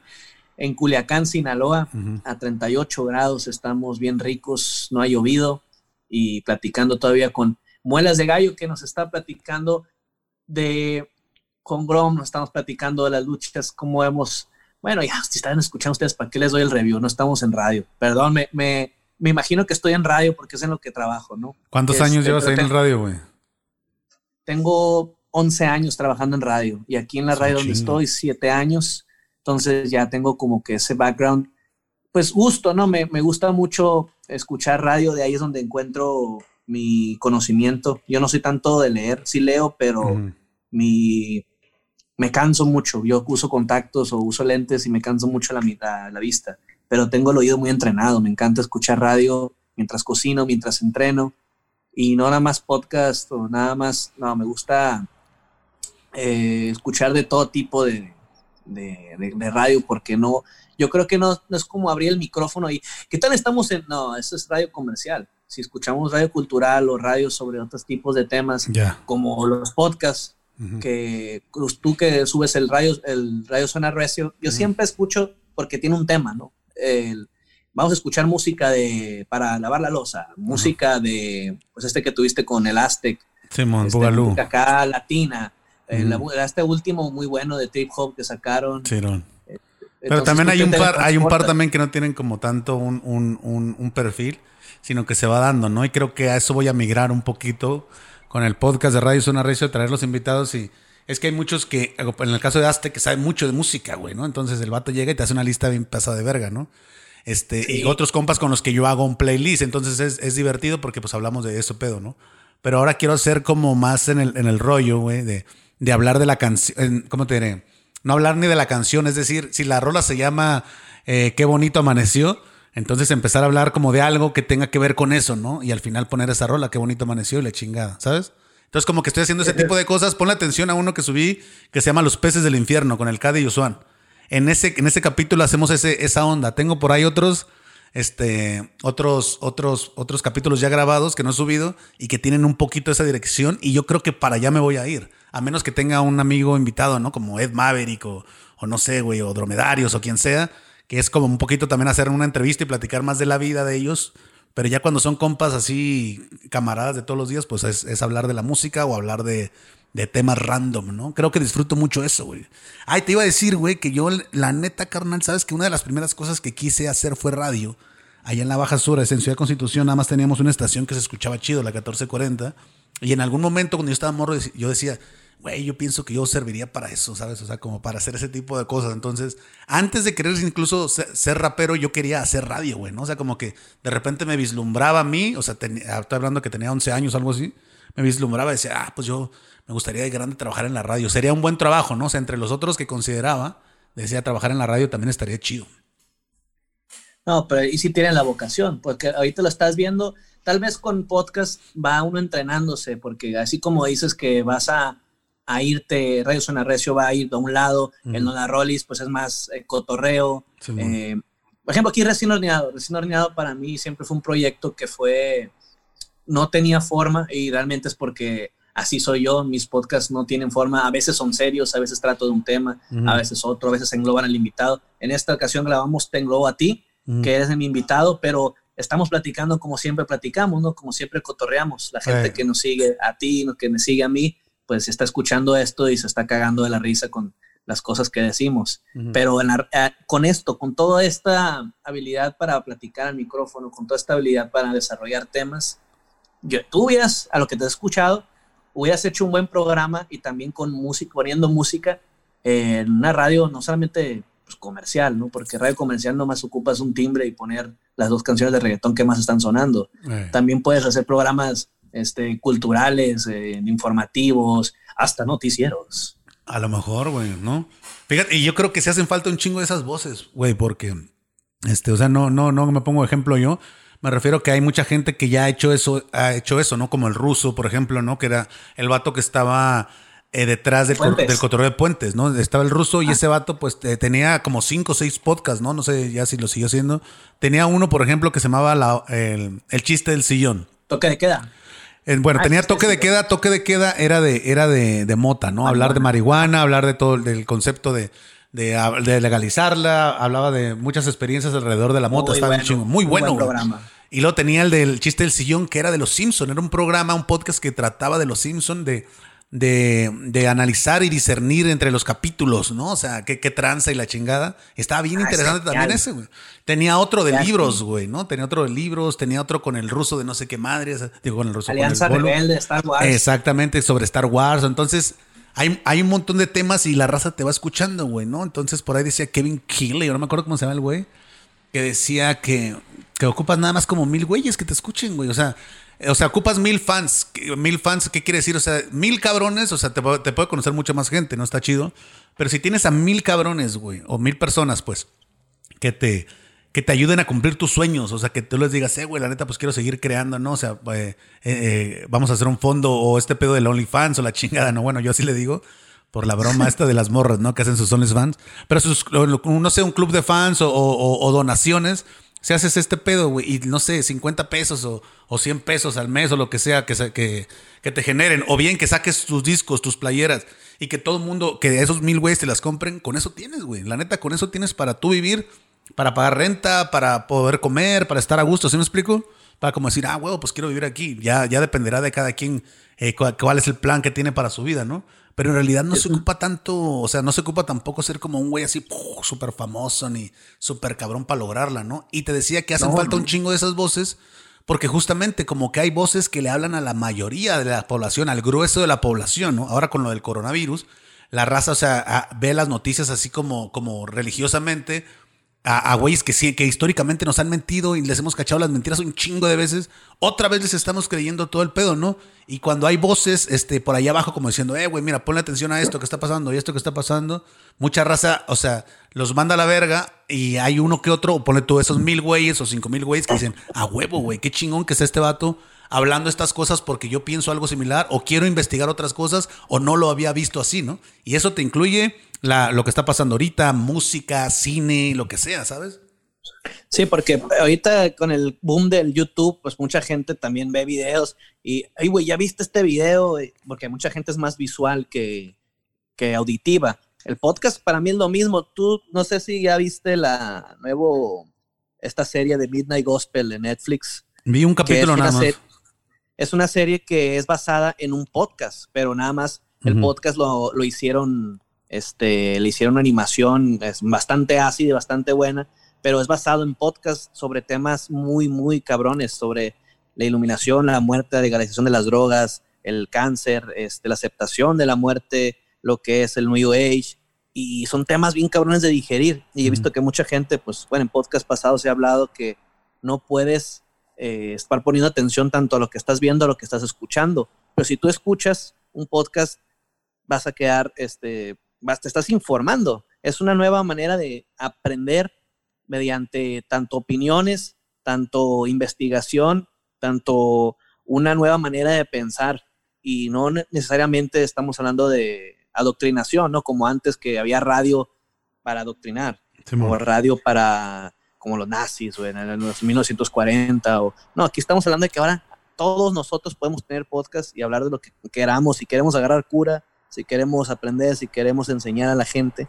en Culiacán, Sinaloa, a 38 grados. Estamos bien ricos, no ha llovido. Y platicando todavía con Muelas de Gallo, que nos está platicando de. Con Grom, nos estamos platicando de las luchas, cómo hemos. Bueno, ya, si están escuchando ustedes, ¿para qué les doy el review? No estamos en radio. Perdón, me, me, me imagino que estoy en radio porque es en lo que trabajo, ¿no? ¿Cuántos Este, años llevas ahí en el radio, güey? tengo 11 años trabajando en radio y aquí en la Es radio donde estoy, 7 años. Entonces ya tengo como que ese background, pues gusto, ¿no? Me, me gusta mucho escuchar radio, de ahí es donde encuentro mi conocimiento. Yo no soy tanto de leer, sí leo, pero. Mi, me canso mucho. Yo uso contactos o uso lentes y me canso mucho la, la, la vista, pero tengo el oído muy entrenado. Me encanta escuchar radio mientras cocino, mientras entreno y no nada más podcast o nada más, no, me gusta eh, escuchar de todo tipo de, de, de- de radio porque no, yo creo que no, no es como abrir el micrófono y, ¿qué tal estamos en? No, eso es radio comercial. Si escuchamos radio cultural o radio sobre otros tipos de temas, como los podcasts, Que pues, tú que subes el radio, el radio suena recio, yo siempre escucho porque tiene un tema, ¿no? El- vamos a escuchar música de para lavar la losa, música de pues este que tuviste con el Aztec, Simón, este, música acá latina, eh, la este último muy bueno de trip hop que sacaron. Chirón. Pero también hay un par, hay un par también que no tienen como tanto un, un- un- un perfil, sino que se va dando, ¿no? Y creo que a eso voy a migrar un poquito con el podcast de Radio Zona Recio, traer los invitados y es que hay muchos que, en el caso de Azte, que saben mucho de música, güey, ¿no? Entonces el vato llega y te hace una lista bien pasada de verga, ¿no? Este, Sí. y otros compas con los que yo hago un playlist, entonces es, es divertido porque pues hablamos de eso, pedo, ¿no? Pero ahora quiero hacer como más en el, en el rollo, güey, de, de hablar de la canción, ¿cómo te diré? No hablar ni de la canción, es decir, si la rola se llama eh, Qué bonito amaneció, entonces empezar a hablar como de algo que tenga que ver con eso, ¿no? Y al final poner esa rola, Qué bonito amaneció y la chingada, ¿sabes? Entonces como que estoy haciendo ese tipo de cosas, ponle atención a uno que subí que se llama Los peces del infierno con el Cade y Usuan. En ese, en ese capítulo hacemos ese, esa onda. Tengo por ahí otros, este, otros, otros, otros capítulos ya grabados que no he subido y que tienen un poquito esa dirección y yo creo que para allá me voy a ir. A menos que tenga un amigo invitado, ¿no? Como Ed Maverick o, o no sé, güey, o Dromedarios o quien sea, que es como un poquito también hacer una entrevista y platicar más de la vida de ellos. Pero ya cuando son compas así, camaradas de todos los días, pues es, hablar de la música o hablar de, de temas random, ¿no? Creo que disfruto mucho eso, güey. Ay, te iba a decir, güey, que yo, la neta, carnal, sabes que una de las primeras cosas que quise hacer fue radio. Allá en la Baja Sur, en Ciudad Constitución, nada más teníamos una estación que se escuchaba chido, la 1440. Y en algún momento, cuando yo estaba morro, yo decía, güey, yo pienso que yo serviría para eso, ¿sabes? O sea, como para hacer ese tipo de cosas. Entonces, antes de querer incluso ser, rapero, yo quería hacer radio, güey, ¿no? O sea, como que de repente me vislumbraba a mí, o sea, tenía- estoy hablando que tenía 11 años, algo así, me vislumbraba y decía, ah, pues yo me gustaría de grande trabajar en la radio. Sería un buen trabajo, ¿no? O sea, entre los otros que consideraba, decía, trabajar en la radio también estaría chido. No, pero ahí sí tienen la vocación, porque ahorita lo estás viendo, tal vez con podcast va uno entrenándose, porque así como dices que vas a, a irte, Radio Zona Recio va a ir de un lado, el Nona Rollis pues es más eh, cotorreo. Simón. eh, por ejemplo, aquí Recién Horneado, Recién Horneado para mí siempre fue un proyecto que fue, no tenía forma y realmente es porque así soy yo, mis podcasts no tienen forma, a veces son serios, a veces trato de un tema, Ujú. a veces otro, a veces engloban al invitado. En esta ocasión grabamos Te englobo a ti, Ujú. que eres mi invitado, pero estamos platicando como siempre platicamos, ¿no? Como siempre cotorreamos. La gente Sí. que nos sigue a ti, que me sigue a mí, pues está escuchando esto y se está cagando de la risa con las cosas que decimos. Pero en la- eh, con esto, con toda esta habilidad para platicar al micrófono, con toda esta habilidad para desarrollar temas, yo, tú hubieras, a lo que te he escuchado, hubieras hecho un buen programa y también con música, poniendo música en una radio no solamente pues, comercial, ¿no? Porque radio comercial nomás ocupas un timbre y poner las dos canciones de reggaetón que más están sonando. Eh. También puedes hacer programas este, culturales, eh, informativos, hasta noticieros. A lo mejor, güey, ¿no? Fíjate, y yo creo que se hacen falta un chingo de esas voces, güey, porque, este, o sea, no, no, no me pongo ejemplo yo. Me refiero que hay mucha gente que ya ha hecho eso, ha hecho eso, ¿no? Como el ruso, por ejemplo, ¿no? Que era el vato que estaba eh, detrás del, del cotorreo de puentes, ¿no? Estaba el ruso y ese vato, pues, eh, tenía como cinco o seis podcasts, ¿no? No sé ya si lo siguió haciendo. Tenía uno, por ejemplo, que se llamaba la- el, el chiste del sillón. Toque de queda. Bueno, Ah, tenía toque de queda, toque de queda era de, era de, de mota, ¿no? Hablar de marihuana, hablar de todo, del concepto de, de, de legalizarla, hablaba de muchas experiencias alrededor de la mota, Muy estaba bueno, chingo, muy muy bueno. buen programa. Y luego tenía el del chiste del sillón, que era de los Simpson, era un programa, un podcast que trataba de los Simpson de, de, de analizar y discernir entre los capítulos, ¿no? O sea, qué, qué tranza y la chingada. Estaba bien Ah, interesante genial. también ese, güey. Tenía otro de Ya, libros, sí. güey, ¿no? Tenía otro de libros, tenía otro con el ruso de no sé qué madre, digo, con el ruso. con el Alianza. Rebelde, Star Wars. Exactamente, sobre Star Wars. Entonces, hay, hay un montón de temas y la raza te va escuchando, güey, ¿no? Entonces, por ahí decía Kevin Keeley, yo no me acuerdo cómo se llama el güey, que decía que, que ocupas nada más como mil güeyes que te escuchen, güey. O sea, o sea, ocupas mil fans. Mil fans, ¿qué quiere decir? O sea, mil cabrones, o sea, te, puede- conocer mucha más gente, ¿no? Está chido. Pero si tienes a mil cabrones, güey, o mil personas, pues, que te, que te ayuden a cumplir tus sueños. O sea, que tú les digas, eh, güey, la neta, pues quiero seguir creando, ¿no? O sea, eh, eh, eh, vamos a hacer un fondo o este pedo del OnlyFans o la chingada, ¿no? Bueno, yo así le digo. Por la broma esta de las morras, ¿no? Que hacen sus OnlyFans. Pero sus, no sé, un club de fans o donaciones. Si haces este pedo, güey, y no sé, 50 pesos o, o 100 pesos al mes o lo que sea que, que, te generen. O bien que saques tus discos, tus playeras y que todo el mundo, que esos mil güeyes te las compren. Con eso tienes, güey. La neta, con eso tienes para tú vivir, para pagar renta, para poder comer, para estar a gusto. ¿Sí me explico? Para como decir, ah, huevo, pues quiero vivir aquí. Ya, ya dependerá de cada quien eh, cuál es el plan que tiene para su vida, ¿no? Pero en realidad no se ocupa tanto, o sea, no se ocupa tampoco ser como un güey así súper famoso ni súper cabrón para lograrla, ¿no? Y te decía que hacen No, falta no. un chingo de esas voces, porque justamente como que hay voces que le hablan a la mayoría de la población, al grueso de la población, ¿no? Ahora con lo del coronavirus, la raza, o sea, a- ve las noticias así como, como religiosamente, a, güeyes que sí, que históricamente nos han mentido y les hemos cachado las mentiras un chingo de veces, otra vez les estamos creyendo todo el pedo, ¿no? Y cuando hay voces este, por allá abajo como diciendo, eh, güey, mira, ponle atención a esto que está pasando y esto que está pasando, mucha raza, o sea, los manda a la verga y hay uno que otro, o ponle tú esos mil güeyes o cinco mil güeyes que dicen, a huevo, güey, qué chingón que está este vato hablando estas cosas porque yo pienso algo similar o quiero investigar otras cosas o no lo había visto así, ¿no? Y eso te incluye la, lo que está pasando ahorita, música, cine, lo que sea, ¿sabes? Sí, porque ahorita con el boom del YouTube, pues mucha gente también ve videos y, ay, güey, ¿ya viste este video? Porque mucha gente es más visual que, que auditiva. El podcast para mí es lo mismo. Tú, no sé si ya viste la nuevo, esta serie de Midnight Gospel en Netflix. Vi un capítulo nada más. Es una serie que es basada en un podcast, pero nada más el podcast lo, lo hicieron, este, le hicieron una animación, es bastante ácida y bastante buena, pero es basado en podcast sobre temas muy, muy cabrones, sobre la iluminación, la muerte, la legalización de las drogas, el cáncer, este, la aceptación de la muerte, lo que es el New Age, y son temas bien cabrones de digerir. Y he visto que mucha gente, pues, bueno, en podcast pasados he hablado que no puedes eh, estar poniendo atención tanto a lo que estás viendo, a lo que estás escuchando. Pero si tú escuchas un podcast, vas a quedar, este, vas, te estás informando. Es una nueva manera de aprender mediante tanto opiniones, tanto investigación, tanto una nueva manera de pensar. Y no ne- necesariamente estamos hablando de adoctrinación, ¿no? Como antes que había radio para adoctrinar, Simón. o radio para, como los nazis, o en, en los 1940, o... No, aquí estamos hablando de que ahora todos nosotros podemos tener podcast y hablar de lo que queramos, si queremos agarrar cura, si queremos aprender, si queremos enseñar a la gente.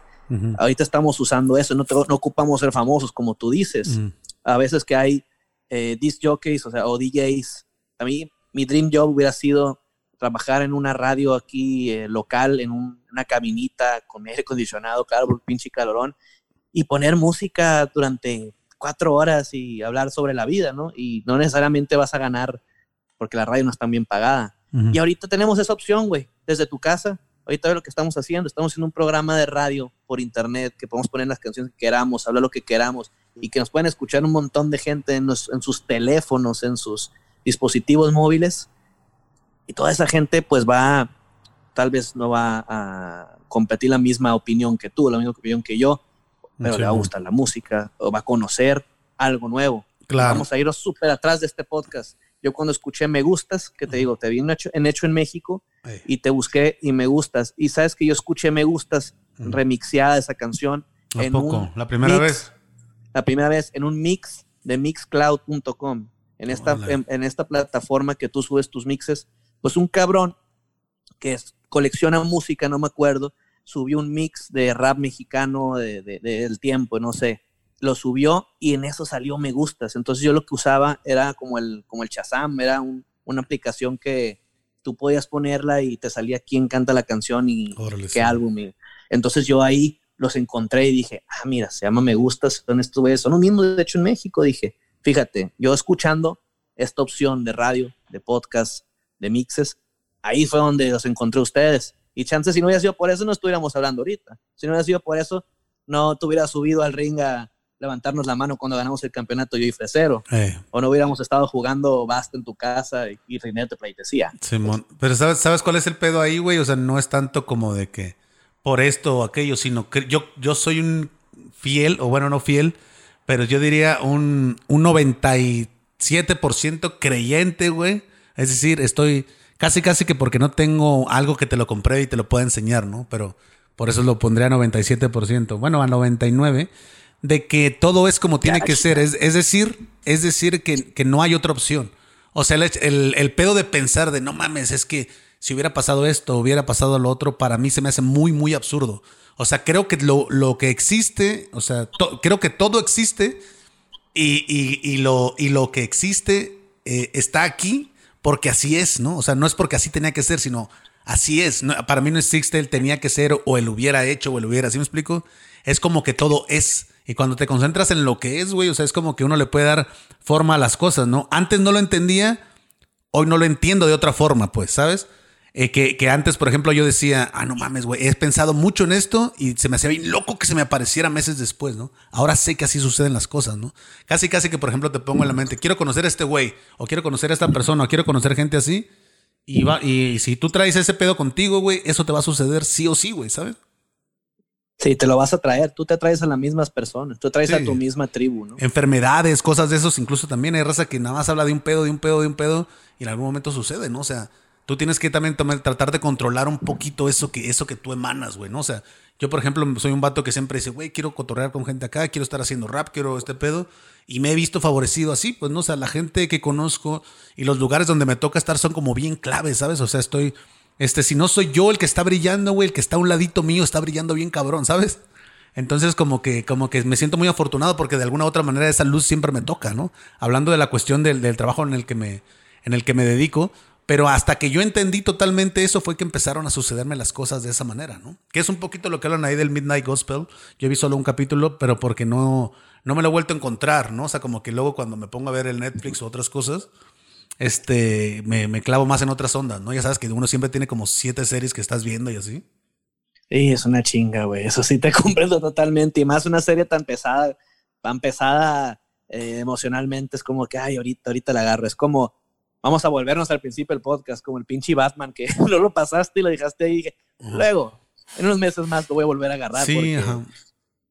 Ahorita estamos usando eso, no, te- no ocupamos ser famosos, como tú dices. A veces que hay eh, disc jockeys, o sea, o DJs. A mí, mi dream job hubiera sido trabajar en una radio aquí eh, local, en un- una cabinita con aire acondicionado, claro, por pinche calorón, y poner música durante cuatro horas y hablar sobre la vida, ¿no? Y no necesariamente vas a ganar porque la radio no está bien pagada. Ujú. Y ahorita tenemos esa opción, güey, desde tu casa. Ahorita ve lo que estamos haciendo. Estamos haciendo un programa de radio por internet que podemos poner las canciones que queramos, hablar lo que queramos y que nos pueden escuchar un montón de gente en, los- en sus teléfonos, en sus dispositivos móviles. Y toda esa gente, pues va, tal vez no va a competir la misma opinión que tú, la misma opinión que yo, pero Sí, le va a gustar la música o va a conocer algo nuevo. Claro. Vamos a ir súper atrás de este podcast. Yo cuando escuché Me Gustas, que te digo, te vi en hecho en, hecho en México y te busqué y Me Gustas. Y sabes que yo escuché Me Gustas esa canción ¿A en poco? un ¿La primera mix, vez? La primera vez en un mix de mixcloud.com. En esta, en, en esta plataforma que tú subes tus mixes, pues un cabrón que es- colecciona música, no me acuerdo, subió un mix de rap mexicano de- de- del tiempo, no sé. Lo subió y en eso salió me gustas. Entonces yo lo que usaba era como el, como el Shazam, era un- una aplicación que tú podías ponerla y te salía quién canta la canción y Órale, qué sí. álbum. y- Entonces yo ahí los encontré y dije, ah, mira, se llama Me Gustas, son estos güeyes, son los mismos de hecho en México. Dije, fíjate, yo escuchando esta opción de radio, de podcast, de mixes, ahí fue donde los encontré ustedes. Y chances, si no hubiera sido por eso, no estuviéramos hablando ahorita. Si no hubiera sido por eso, no te hubiera subido al ring a levantarnos la mano cuando ganamos el campeonato yo y Fresero. Eh, O no hubiéramos estado jugando basta en tu casa y, y rinerte pleitesía. Simón. Pero ¿sabes, ¿sabes cuál es el pedo ahí, güey? O sea, no es tanto como de que por esto o aquello, sino que yo, yo soy un fiel, o bueno, no fiel, pero yo diría un, un 97% creyente, güey. Es decir, estoy casi, casi que porque no tengo algo que te lo compré y te lo pueda enseñar, ¿no? Pero por eso lo pondría a 97%. Bueno, a 99%. De que todo es como tiene que ser. Es, es decir, es decir que, que no hay otra opción. O sea, el, el- el pedo de pensar de no mames, es que si hubiera pasado esto, hubiera pasado lo otro, para mí se me hace muy, muy absurdo. O sea, creo que lo, lo que existe, o sea, to- creo que todo existe y, y- y lo, y lo que existe eh, está aquí porque así es, ¿no? O sea, no es porque así tenía que ser, sino así es. Para mí no existe el tenía que ser o el hubiera hecho o el hubiera, ¿sí me explico? Es como que todo es. Y cuando te concentras en lo que es, güey, o sea, es como que uno le puede dar forma a las cosas, ¿no? Antes no lo entendía, hoy no lo entiendo de otra forma, pues, ¿sabes? Eh, que, que antes, por ejemplo, yo decía, ah, no mames, güey, he pensado mucho en esto y se me hacía bien loco que se me apareciera meses después, ¿no? Ahora sé que así suceden las cosas, ¿no? Casi, casi que, por ejemplo, te pongo en la mente, quiero conocer a este güey, o quiero conocer a esta persona, o quiero conocer gente así, y, va, y si tú traes ese pedo contigo, güey, eso te va a suceder sí o sí, güey, ¿sabes? Sí, te lo vas a traer. Tú te traes a las mismas personas. Tú traes Sí. a tu misma tribu, ¿no? enfermedades, cosas de esos. Incluso también hay raza que nada más habla de un pedo, de un pedo, de un pedo, y en algún momento sucede, ¿no? O sea, tú tienes que también tratar de controlar un poquito eso que, eso que tú emanas, güey, ¿no? O sea, yo, por ejemplo, soy un vato que siempre dice, güey, quiero cotorrear con gente acá, quiero estar haciendo rap, quiero este pedo, y me he visto favorecido así, pues, ¿no? O sea, la gente que conozco y los lugares donde me toca estar son como bien claves, ¿sabes? O sea, estoy, este, si no soy yo el que está brillando, güey, el que está a un ladito mío está brillando bien cabrón, ¿sabes? Entonces como que, como que me siento muy afortunado porque de alguna otra manera esa luz siempre me toca, ¿no? Hablando de la cuestión del, del trabajo en el, que me, en el que me dedico, pero hasta que yo entendí totalmente eso fue que empezaron a sucederme las cosas de esa manera, ¿no? Que es un poquito lo que hablan ahí del Midnight Gospel. Yo vi solo un capítulo, pero porque no, no me lo he vuelto a encontrar, ¿no? O sea, como que luego cuando me pongo a ver el Netflix o otras cosas, este, me, me clavo más en otras ondas, ¿no? Ya sabes que uno siempre tiene como siete series que estás viendo y así. Sí, es una chinga, güey. Eso sí te [LAUGHS] comprendo totalmente. Y más una serie tan pesada, tan pesada eh, emocionalmente. Es como que, ay, ahorita, ahorita la agarro. Es como, vamos a volvernos al principio del podcast, como el pinche Batman que [LAUGHS] no lo pasaste y lo dejaste ahí. dije, luego, en unos meses más lo voy a volver a agarrar Sí, porque ajá.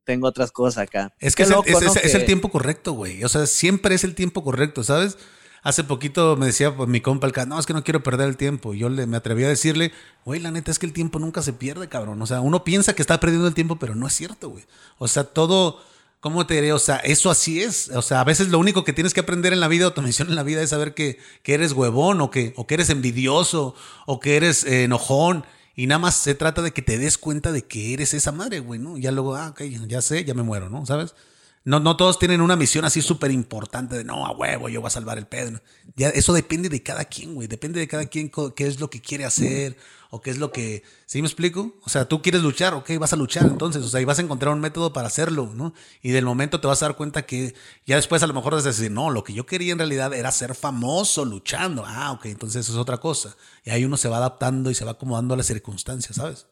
tengo otras cosas acá. Es que es, el- loco, es- ¿no? es- es el tiempo correcto, güey. O sea, siempre es el tiempo correcto, ¿sabes? Hace poquito me decía pues, mi compa el no, es que no quiero perder el tiempo. Y yo le, me atreví a decirle, güey, la neta es que el tiempo nunca se pierde, cabrón. O sea, uno piensa que está perdiendo el tiempo, pero no es cierto, güey. O sea, todo, ¿Cómo te diré? O sea, eso así es. O sea, a veces lo único que tienes que aprender en la vida, o tu [LAUGHS] misión en la vida, es saber que, que eres huevón, o que, o que eres envidioso, o que eres eh, enojón. Y nada más se trata de que te des cuenta de que eres esa madre, güey, ¿no? Ya luego, ah, ok, ya sé, ya me muero, ¿no? ¿Sabes? No, no todos tienen una misión así súper importante de no, a huevo, yo voy a salvar el pedo. Ya, eso depende de cada quien, güey. Depende de cada quien qué es lo que quiere hacer o qué es lo que. ¿Sí me explico? O sea, tú quieres luchar, ok, vas a luchar entonces. O sea, y vas a encontrar un método para hacerlo, ¿no? Y del momento te vas a dar cuenta que ya después a lo mejor vas a decir, no, lo que yo quería en realidad era ser famoso luchando. Ah, ok, entonces eso es otra cosa. Y ahí uno se va adaptando y se va acomodando a las circunstancias, ¿sabes?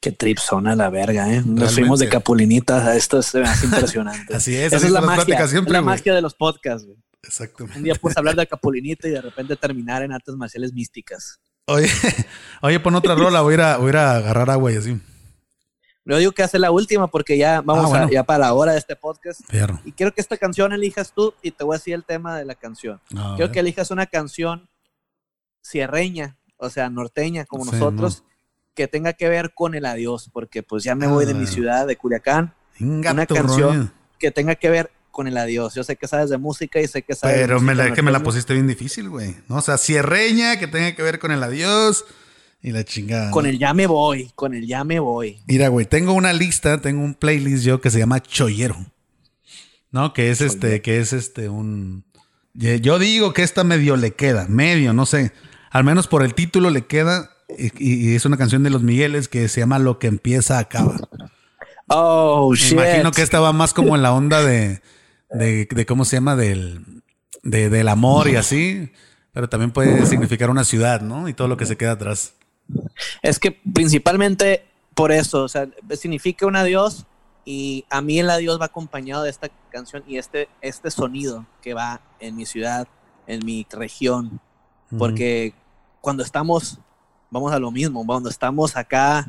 Qué trip son a la verga, ¿eh? Nos Realmente. fuimos de capulinitas a esto, me hace impresionante. [LAUGHS] Así es, Esa así es la magia, siempre, la güey. magia de los podcasts, güey. Exactamente. Un día puedes hablar de capulinita y de repente terminar en artes marciales místicas. Oye, [LAUGHS] oye, pon otra rola, voy a ir a, voy a, ir a agarrar agua y así. Yo digo que hace la última porque ya vamos Ah, bueno. a, ya para la hora de este podcast. Fierro. Y quiero que esta canción elijas tú y te voy a decir el tema de la canción. A quiero que elijas una canción sierreña, o sea, norteña como Sí, nosotros, que tenga que ver con el adiós, porque pues ya me voy de mi Ah. ciudad, de Culiacán. Inga una canción rollo. que tenga que ver con el adiós. Yo sé que sabes de música y sé que sabes de Pero me la, que me la pusiste bien difícil, güey. ¿No? O sea, cierreña, que tenga que ver con el adiós y la chingada. Con ¿no? el ya me voy, con el ya me voy. Mira, güey, tengo una lista, tengo un playlist yo que se llama Chollero. ¿No? Que es este, que es este, un. Yo digo que esta medio le queda, medio, no sé. Al menos por el título le queda. Y, y es una canción de los Migueles que se llama Lo que empieza acaba. Oh, Me shit. imagino que esta va más como en la onda de, de, de ¿cómo se llama? Del, de- del amor y así. Pero también puede significar una ciudad, ¿no? Y todo lo que se queda atrás. Es que principalmente por eso, o sea, significa un adiós y a mí el adiós va acompañado de esta canción y este, este sonido que va en mi ciudad, en mi región, porque cuando estamos, vamos a lo mismo, cuando estamos acá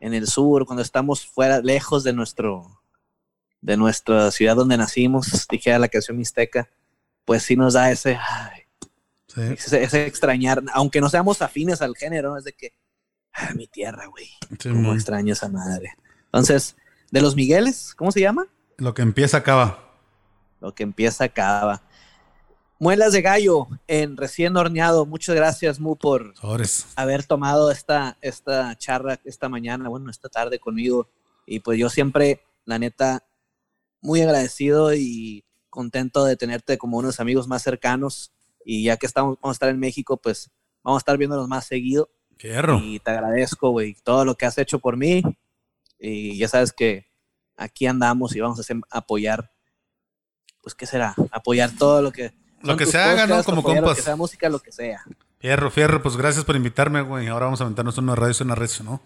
en el sur, cuando estamos fuera, lejos de nuestro, de nuestra ciudad donde nacimos, dijera la canción mixteca, pues sí nos da ese, ay, Sí. ese, ese extrañar, aunque no seamos afines al género, es de que, ah, mi tierra, güey, Sí, cómo extraño esa madre. Entonces, de los Migueles, ¿cómo se llama? Lo que empieza acaba. Lo que empieza acaba. Muelas de gallo en recién horneado. Muchas gracias, Mu, por Sobres. haber tomado esta, esta charla esta mañana, bueno, esta tarde conmigo. Y pues yo siempre, la neta, muy agradecido y contento de tenerte como unos amigos más cercanos. Y ya que estamos, vamos a estar en México, pues vamos a estar viéndonos más seguido. Fierro. Y te agradezco, güey, todo lo que has hecho por mí. Y ya sabes que aquí andamos y vamos a hacer, apoyar, pues, ¿qué será? Apoyar todo lo que... Lo que se haga, ¿no? Como apoyar Lo compas. que sea música, lo que sea. Fierro, fierro. Pues gracias por invitarme, güey. Ahora vamos a aventarnos una radio, una recio, ¿no?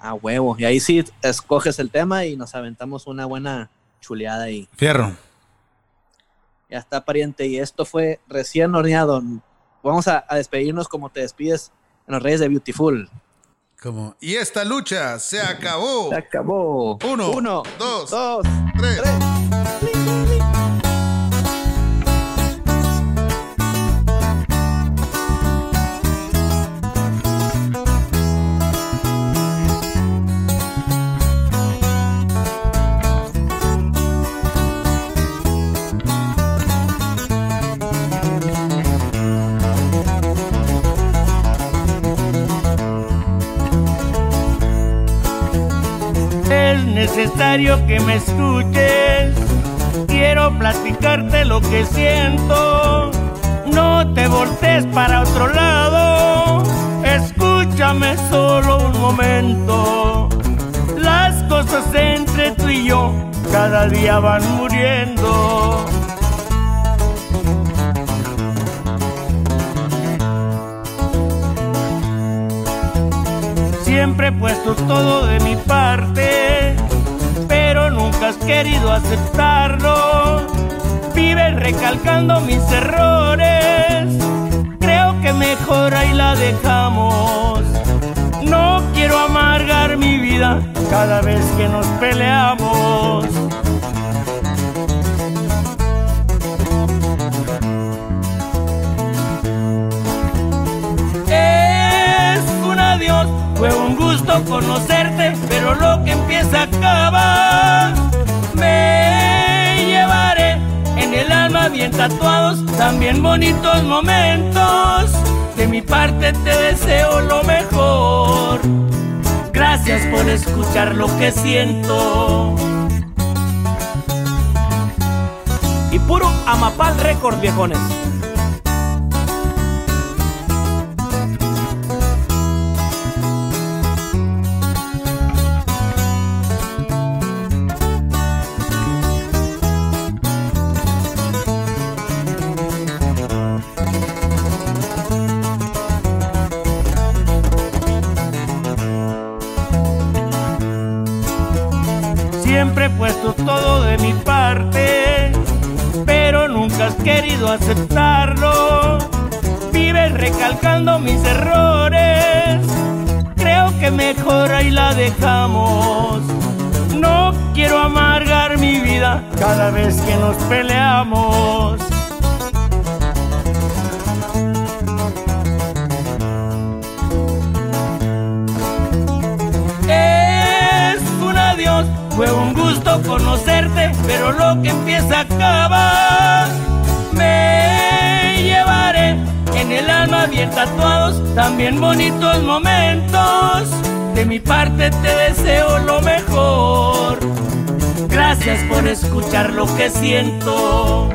A huevo. Y ahí sí escoges el tema y nos aventamos una buena chuleada ahí. Fierro. Ya está, pariente. Y esto fue recién horneado. Vamos a, a despedirnos como te despides en los Reyes de Beautiful. Como, y esta lucha se acabó. Se acabó. Uno, Uno, dos, dos, tres. Es necesario que me escuches. Quiero platicarte lo que siento. No te voltees para otro lado. Escúchame solo un momento. Las cosas entre tú y yo cada día van muriendo. Siempre he puesto todo de mi parte, has querido aceptarlo. Vives recalcando mis errores, creo que mejor ahí la dejamos. No quiero amargar mi vida cada vez que nos peleamos. Es un adiós, fue un gusto conocerte, pero lo que empieza acaba. Bien tatuados, también bonitos momentos. De mi parte te deseo lo mejor. Gracias por escuchar lo que siento. Y puro Amapal Record, viejones. Aceptarlo. Vives recalcando mis errores. Creo que mejor ahí la dejamos. No quiero amargar mi vida cada vez que nos peleamos. Es un adiós, fue un gusto conocerte, pero lo que empieza acaba. Bien tatuados, también bonitos momentos. De mi parte te deseo lo mejor. Gracias por escuchar lo que siento.